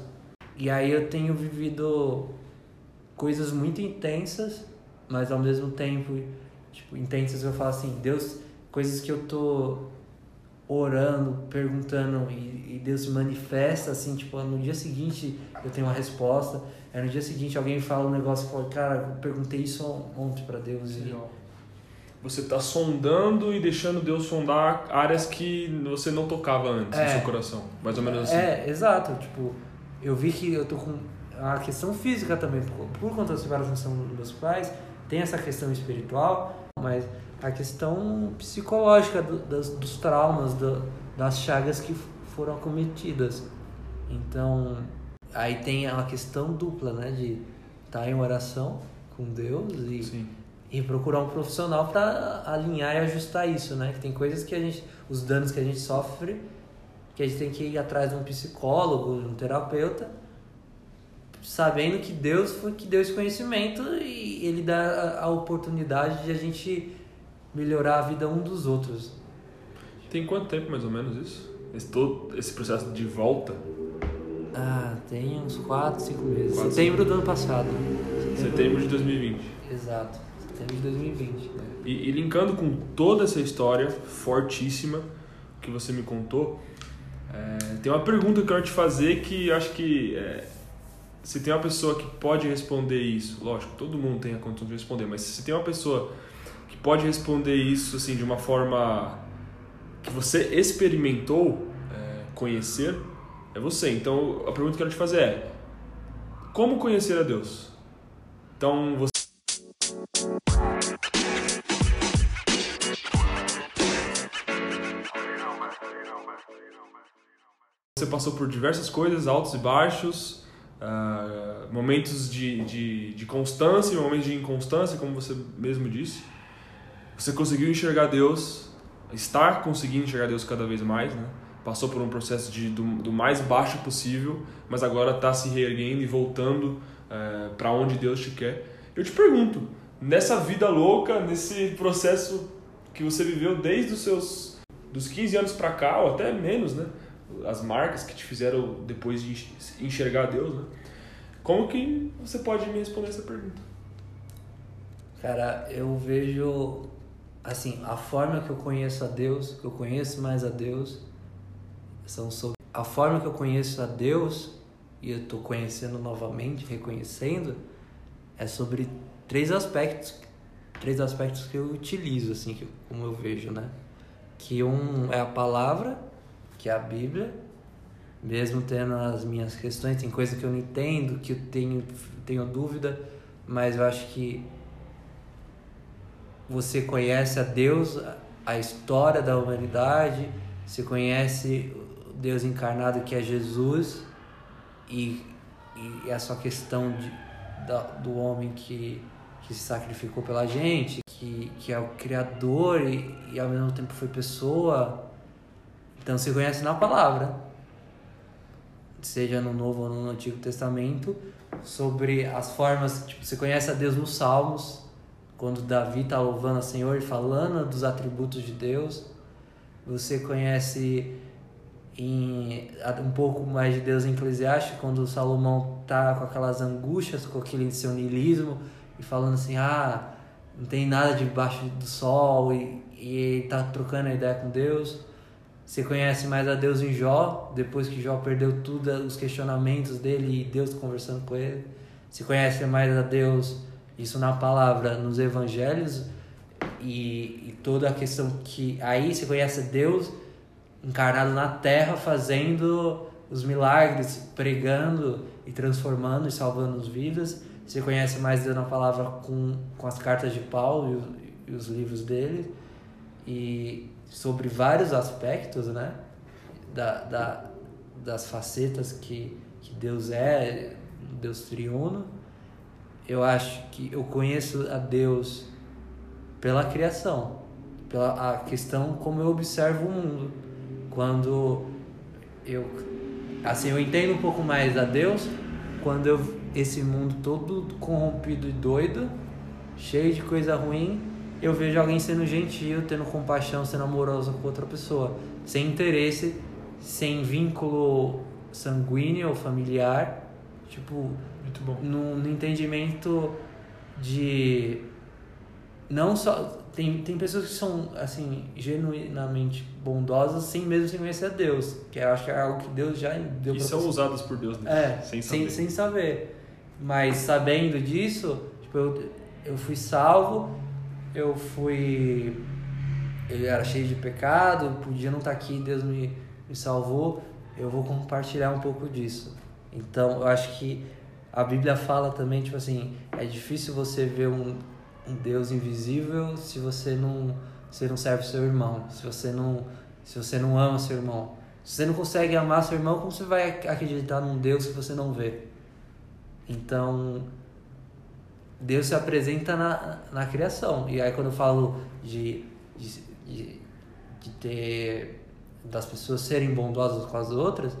E aí eu tenho vivido coisas muito intensas, mas ao mesmo tempo, tipo, intensas eu falo assim, Deus, coisas que eu tô orando, perguntando e, e Deus se manifesta assim, tipo, no dia seguinte eu tenho uma resposta, aí no dia seguinte alguém fala um negócio e fala, cara, eu perguntei isso ontem pra Deus e. Você está sondando e deixando Deus sondar áreas que você não tocava antes É. no seu coração. Mais ou menos assim. É, exato. Tipo, eu vi que eu tô com a questão física também, por, por conta da separação dos meus pais, tem essa questão espiritual, mas a questão psicológica do- das, dos traumas, do- das chagas que foram acometidas. Então, aí tem a questão dupla, né, de estar em oração com Deus e Sim. e procurar um profissional para alinhar e ajustar isso, né? Que tem coisas que a gente, os danos que a gente sofre, que a gente tem que ir atrás de um psicólogo, de um terapeuta, sabendo que Deus foi que deu esse conhecimento e ele dá a, oportunidade de a gente melhorar a vida um dos outros. Tem quanto tempo mais ou menos isso? Esse, todo, esse processo de volta? Ah, tem uns 4, 5 meses. Quatro, Setembro do ano passado. Setembro de 2020. Exato. Setembro de 2020. E, e linkando com toda essa história fortíssima que você me contou, é, tem uma pergunta que eu quero te fazer que acho que é, se tem uma pessoa que pode responder isso, lógico, todo mundo tem a condição de responder, mas se tem uma pessoa que pode responder isso assim de uma forma que você experimentou é, conhecer, é você. Então a pergunta que eu quero te fazer é: como conhecer a Deus? Então você Você passou por diversas coisas, altos e baixos, uh, momentos de, de, de constância e momentos de inconstância, como você mesmo disse. Você conseguiu enxergar Deus, está conseguindo enxergar Deus cada vez mais, né? Passou por um processo de, do, do mais baixo possível, mas agora está se reerguendo e voltando eh, para onde Deus te quer. Eu te pergunto, nessa vida louca, nesse processo que você viveu desde os seus dos 15 anos para cá, ou até menos, né? As marcas que te fizeram depois de enxergar Deus, né? Como que você pode me responder essa pergunta? Cara, eu vejo assim, a forma que eu conheço a Deus, que eu conheço mais a Deus, são sobre a forma que eu conheço a Deus e eu estou conhecendo novamente, reconhecendo, é sobre três aspectos, três aspectos que eu utilizo assim, que, como eu vejo, né? Que um é a palavra, que é a Bíblia, mesmo tendo as minhas questões, tem coisa que eu não entendo, que eu tenho, tenho dúvida, mas eu acho que você conhece a Deus, a história da humanidade, você conhece o Deus encarnado que é Jesus e, e essa questão de, da, do homem que, que se sacrificou pela gente, que, que é o Criador e, e ao mesmo tempo foi pessoa então você conhece na palavra, seja no Novo ou no Antigo Testamento, sobre as formas, tipo, você conhece a Deus nos Salmos, quando Davi está louvando a Senhor e falando dos atributos de Deus. Você conhece em, um pouco mais de Deus em Eclesiastes, quando Salomão tá com aquelas angústias, com aquele seu niilismo, e falando assim, ah, não tem nada debaixo do sol, e, e ele tá trocando a ideia com Deus. Você conhece mais a Deus em Jó, depois que Jó perdeu tudo, os questionamentos dele e Deus conversando com ele. Você conhece mais a Deus, isso na palavra, nos evangelhos e, e toda a questão que. Aí você conhece Deus encarnado na terra, fazendo os milagres, pregando e transformando e salvando as vidas. Você conhece mais Deus na palavra com, com as cartas de Paulo e, e os livros dele. E, sobre vários aspectos, né? Da, da, das facetas que, que Deus é, Deus triuno. Eu acho que eu conheço a Deus pela criação, pela a questão como eu observo o mundo. Quando eu assim, eu entendo um pouco mais a Deus quando eu esse mundo todo corrompido e doido, cheio de coisa ruim, eu vejo alguém sendo gentil, tendo compaixão, sendo amoroso com outra pessoa, sem interesse, sem vínculo sanguíneo ou familiar, tipo, muito bom. No, no entendimento de não só tem, tem pessoas que são assim genuinamente bondosas sem mesmo conhecer a Deus que eu acho que é algo que Deus já deu e são usadas por Deus né? é, sem saber. Sem, sem saber mas sabendo disso tipo eu, eu fui salvo eu fui. Eu era cheio de pecado, podia não estar tá aqui, Deus me, me salvou. Eu vou compartilhar um pouco disso. Então, eu acho que a Bíblia fala também, tipo assim, é difícil você ver um, um Deus invisível se você não, você não serve seu irmão, se você não, se você não ama seu irmão. Se você não consegue amar seu irmão, como você vai acreditar num Deus que você não vê? Então, Deus se apresenta na, na criação. E aí quando eu falo de, de, de, de ter das pessoas serem bondosas com as outras,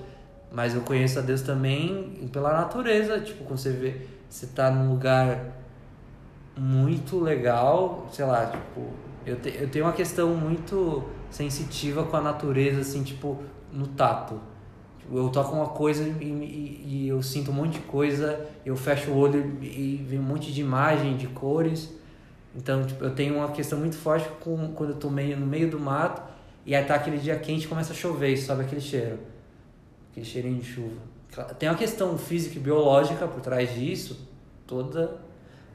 mas eu conheço a Deus também pela natureza, tipo, quando você vê, você tá num lugar muito legal, sei lá, tipo, eu, te, eu tenho uma questão muito sensitiva com a natureza, assim, tipo, no tato eu toco uma coisa e, e, e, eu sinto um monte de coisa, eu fecho o olho e vem um monte de imagem, de cores. Então, tipo, eu tenho uma questão muito forte com quando eu tô meio no meio do mato e aí tá aquele dia quente começa a chover e sobe aquele cheiro. Aquele cheirinho de chuva. Tem uma questão física e biológica por trás disso, toda,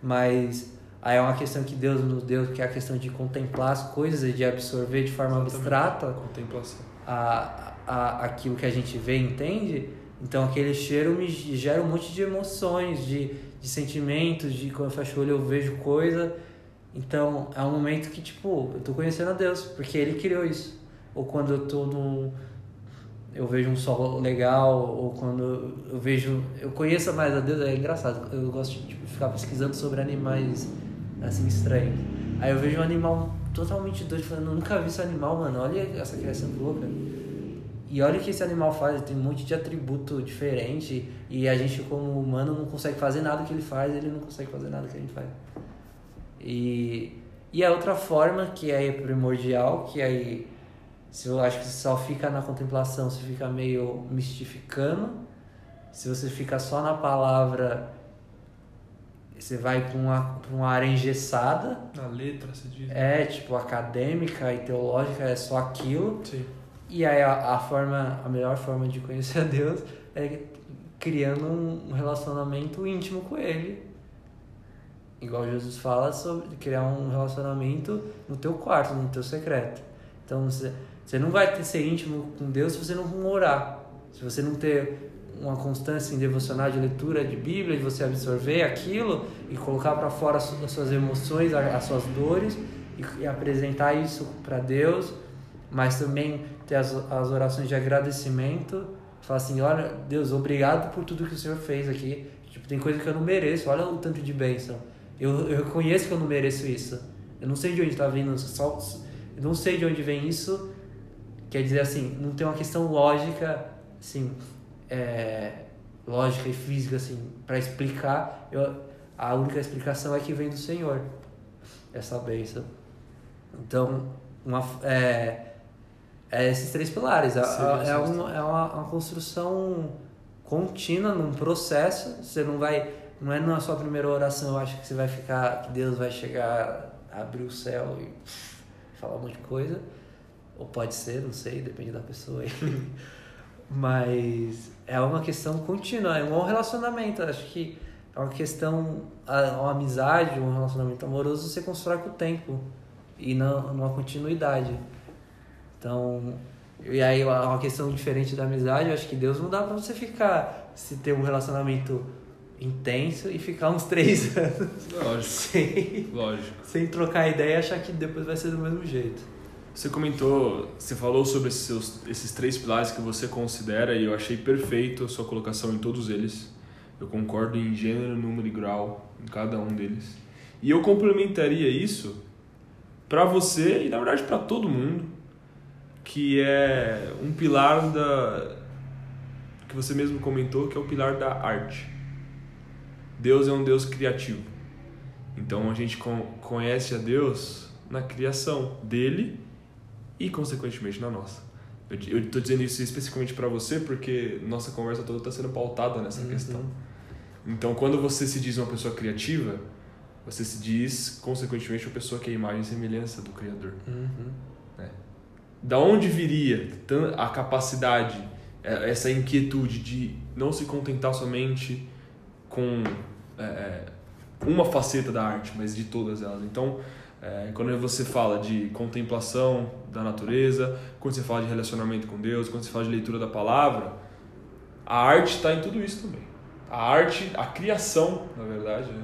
mas aí é uma questão que Deus nos deu, que é a questão de contemplar as coisas e de absorver de forma Exatamente. abstrata Contemplação. a, a, aquilo que a gente vê e entende. Então aquele cheiro me gera um monte de emoções, de, de sentimentos, de quando eu fecho o olho eu vejo coisa. Então é um momento que, tipo, eu tô conhecendo a Deus, porque Ele criou isso. Ou quando eu tô num. Eu vejo um sol legal, ou quando eu vejo. Eu conheço mais a Deus, é engraçado. Eu gosto de tipo, ficar pesquisando sobre animais assim estranhos. Aí eu vejo um animal totalmente doido, falando, eu nunca vi esse animal, mano, olha essa criação louca. E olha o que esse animal faz, ele tem um monte de atributo diferente e a gente como humano não consegue fazer nada que ele faz, ele não consegue fazer nada que a gente faz. E, e a outra forma que é primordial, que aí se eu acho que você só fica na contemplação, você fica meio mistificando. Se você fica só na palavra, você vai para uma, pra uma área engessada. Na letra, você diz. É, tipo, acadêmica e teológica, é só aquilo. Sim. E aí a, a forma, a melhor forma de conhecer a Deus é criando um um íntimo com Ele. Igual Jesus fala sobre criar um relacionamento no teu quarto, no teu secreto. Então você, você não vai ter ser íntimo com Deus se você não orar. Se você não ter uma constância em devocional de leitura de Bíblia, de você absorver aquilo e colocar para fora as suas emoções, as suas dores e, e apresentar isso para Deus, mas também ter as, as orações de agradecimento, falar assim, olha, Deus, obrigado por tudo que o Senhor fez aqui. Tipo, tem coisa que eu não mereço, olha o tanto de bênção. Eu, eu reconheço que eu não mereço isso. Eu não sei de onde está vindo, só, não sei de onde vem isso. Quer dizer assim, não tem uma questão lógica, assim, é, lógica e física assim para explicar eu, a única explicação é que vem do Senhor essa bênção então uma é, é esses três pilares. É, é, é, uma, é uma, uma construção contínua num processo. Você não vai não é na sua primeira oração eu acho que você vai ficar que Deus vai chegar abrir o céu e falar um monte de coisa. Ou pode ser não sei depende da pessoa aí. [LAUGHS] Mas é uma questão contínua, é um relacionamento. Acho que é uma questão, uma amizade, um relacionamento amoroso você constrói com o tempo e não numa continuidade. Então, e aí uma questão diferente da amizade, eu acho que Deus não dá para você ficar, se ter um relacionamento intenso e ficar uns três [LAUGHS] anos. Lógico. Sem, Lógico. Sem trocar ideia e achar que depois vai ser do mesmo jeito. Você comentou, você falou sobre esses, seus, esses três pilares que você considera e eu achei perfeito a sua colocação em todos eles. Eu concordo em gênero, número e grau em cada um deles. E eu complementaria isso para você e na verdade para todo mundo, que é um pilar da que você mesmo comentou, que é o pilar da arte. Deus é um Deus criativo. Então a gente conhece a Deus na criação dele e, consequentemente, na nossa. Eu estou dizendo isso especificamente para você porque nossa conversa toda está sendo pautada nessa uhum. questão. Então, quando você se diz uma pessoa criativa, você se diz, consequentemente, uma pessoa que é a imagem e semelhança do Criador. Uhum. Da onde viria a capacidade, é, essa inquietude de não se contentar somente com é, é, uma faceta da arte, mas de todas elas? Então, é, quando você fala de contemplação da natureza, quando você fala de relacionamento com Deus, quando você fala de leitura da palavra, a arte está em tudo isso também. A arte, a criação, na verdade, né?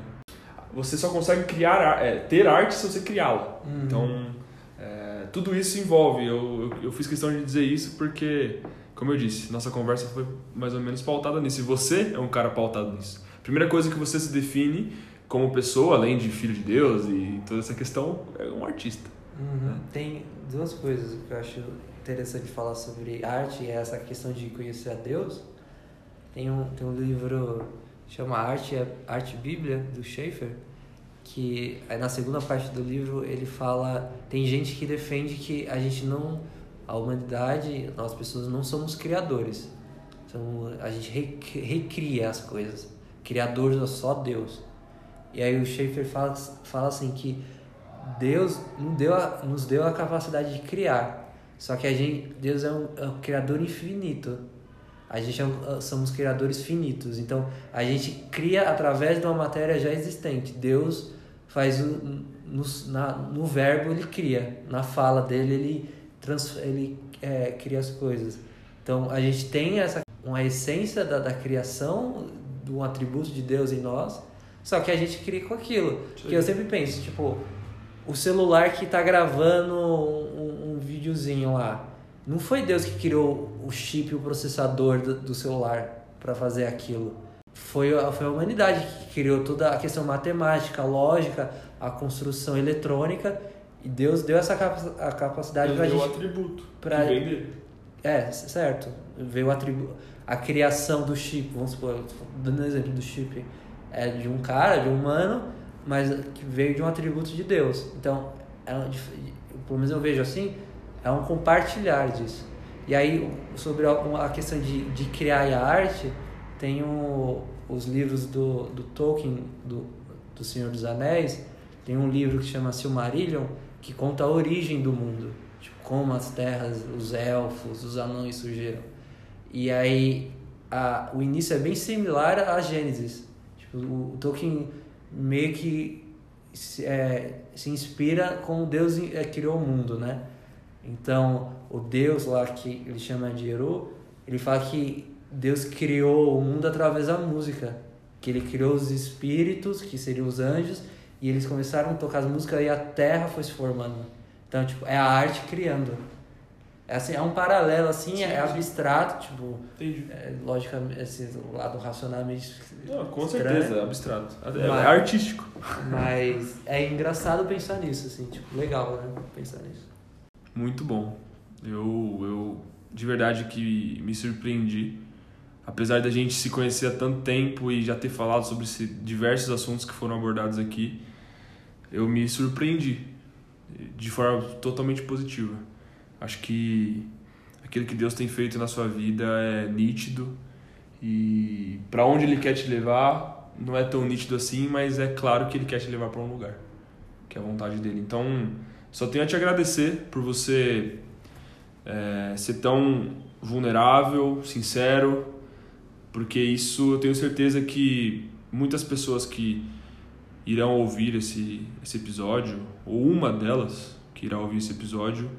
você só consegue criar, é, ter arte se você criá-la. Uhum. Então, tudo isso envolve. Eu, eu, eu, fiz questão de dizer isso porque, como eu disse, nossa conversa foi mais ou menos pautada nisso. E você é um cara pautado nisso. Primeira coisa que você se define como pessoa, além de filho de Deus e toda essa questão, é um artista. Uhum. Né? Tem duas coisas que eu acho interessante falar sobre arte e essa questão de conhecer a Deus. Tem um, tem um livro chama Arte, Arte Bíblia, do Schaeffer, que na segunda parte do livro ele fala, tem gente que defende que a gente não, a humanidade, nós pessoas não somos criadores. Então a gente recria as coisas. Criador é só Deus. E aí o Schaefer fala, fala assim que Deus não deu a, nos deu a capacidade de criar. Só que a gente, Deus é um, é um criador infinito. A gente é um, somos criadores finitos. Então, a gente cria através de uma matéria já existente. Deus faz no, na, no verbo ele cria, na fala dele ele, trans, ele é, cria as coisas. Então, a gente tem essa uma essência da, da criação, de um atributo de Deus em nós, só que a gente cria com aquilo. Que eu sempre penso, tipo, o celular que está gravando um, um videozinho lá. Não foi Deus que criou o chip, o processador do, do celular para fazer aquilo. Foi a, foi a humanidade que criou toda a questão matemática, lógica, a construção eletrônica. E Deus deu essa capa, a capacidade para gente. o atributo. Pra, que vem dele. É, certo. Veio o atributo. A criação do chip, vamos supor, dando um exemplo do chip, é de um cara, de um humano, mas que veio de um atributo de Deus. Então, é, pelo menos eu vejo assim, é um compartilhar disso. E aí, sobre a questão de, de criar a arte, tem o, os livros do, do Tolkien, do, do Senhor dos Anéis, tem um livro que chama Silmarillion, que conta a origem do mundo. Tipo, como as terras, os elfos, os anões surgiram. E aí, a, o início é bem similar a Gênesis. Tipo, o, o Tolkien meio que se, é, se inspira como Deus é, criou o mundo, né? Então, o Deus lá que ele chama de Eru, ele fala que Deus criou o mundo através da música, que ele criou os espíritos, que seriam os anjos, e eles começaram a tocar as músicas e a terra foi se formando. Então, tipo, é a arte criando. É, assim, é um paralelo, assim, sim, é abstrato, tipo. Entendi. É, logicamente, esse lado racionalmente. Não, com estranho, certeza, é abstrato. É, mas, é artístico. Mas é engraçado pensar nisso, assim, tipo, legal, né? Pensar nisso. Muito bom. Eu, eu de verdade que me surpreendi. Apesar da gente se conhecer há tanto tempo e já ter falado sobre diversos assuntos que foram abordados aqui, eu me surpreendi de forma totalmente positiva. Acho que aquilo que Deus tem feito na sua vida é nítido e para onde Ele quer te levar não é tão nítido assim, mas é claro que Ele quer te levar para um lugar, que é a vontade dele. Então, só tenho a te agradecer por você é, ser tão vulnerável, sincero, porque isso eu tenho certeza que muitas pessoas que irão ouvir esse, esse episódio, ou uma delas que irá ouvir esse episódio,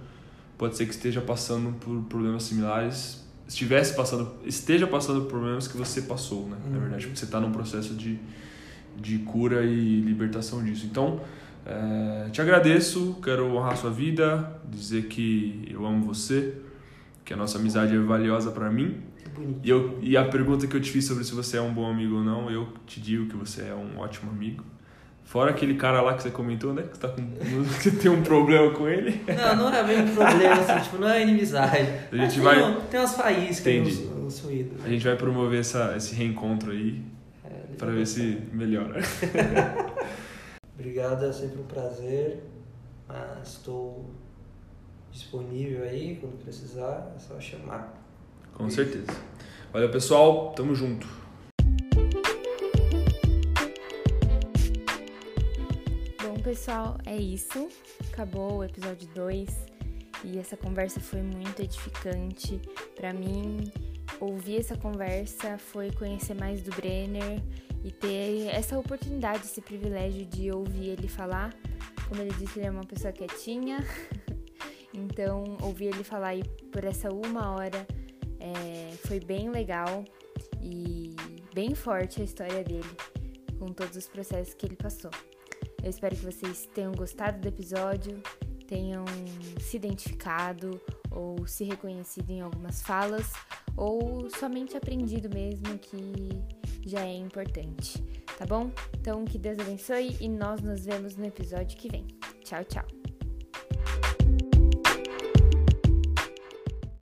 pode ser que esteja passando por problemas similares, estivesse passando, esteja passando por problemas que você passou, né? Uhum. Na verdade, porque você está num processo de, de cura e libertação disso. Então, é, te agradeço, quero honrar sua vida, dizer que eu amo você, que a nossa amizade é valiosa para mim. E, eu, e a pergunta que eu te fiz sobre se você é um bom amigo ou não, eu te digo que você é um ótimo amigo. Fora aquele cara lá que você comentou, né? Que você, tá com, [LAUGHS] você tem um problema com ele. Não, não é mesmo problema, assim, tipo, não é inimizade. A gente vai... Tem, tem umas faíscas Entendi. no, no suído. A gente vai promover essa, esse reencontro aí é, para ver se melhora. [LAUGHS] Obrigado, é sempre um prazer. Mas estou disponível aí quando precisar, é só chamar. Com certeza. Valeu, pessoal. Tamo junto. pessoal, é isso. Acabou o episódio 2 e essa conversa foi muito edificante para mim. Ouvir essa conversa foi conhecer mais do Brenner e ter essa oportunidade, esse privilégio de ouvir ele falar. Como ele disse, ele é uma pessoa quietinha, [LAUGHS] então ouvir ele falar aí por essa uma hora é, foi bem legal e bem forte a história dele, com todos os processos que ele passou. Eu espero que vocês tenham gostado do episódio, tenham se identificado ou se reconhecido em algumas falas ou somente aprendido mesmo que já é importante, tá bom? Então que Deus abençoe e nós nos vemos no episódio que vem. Tchau, tchau.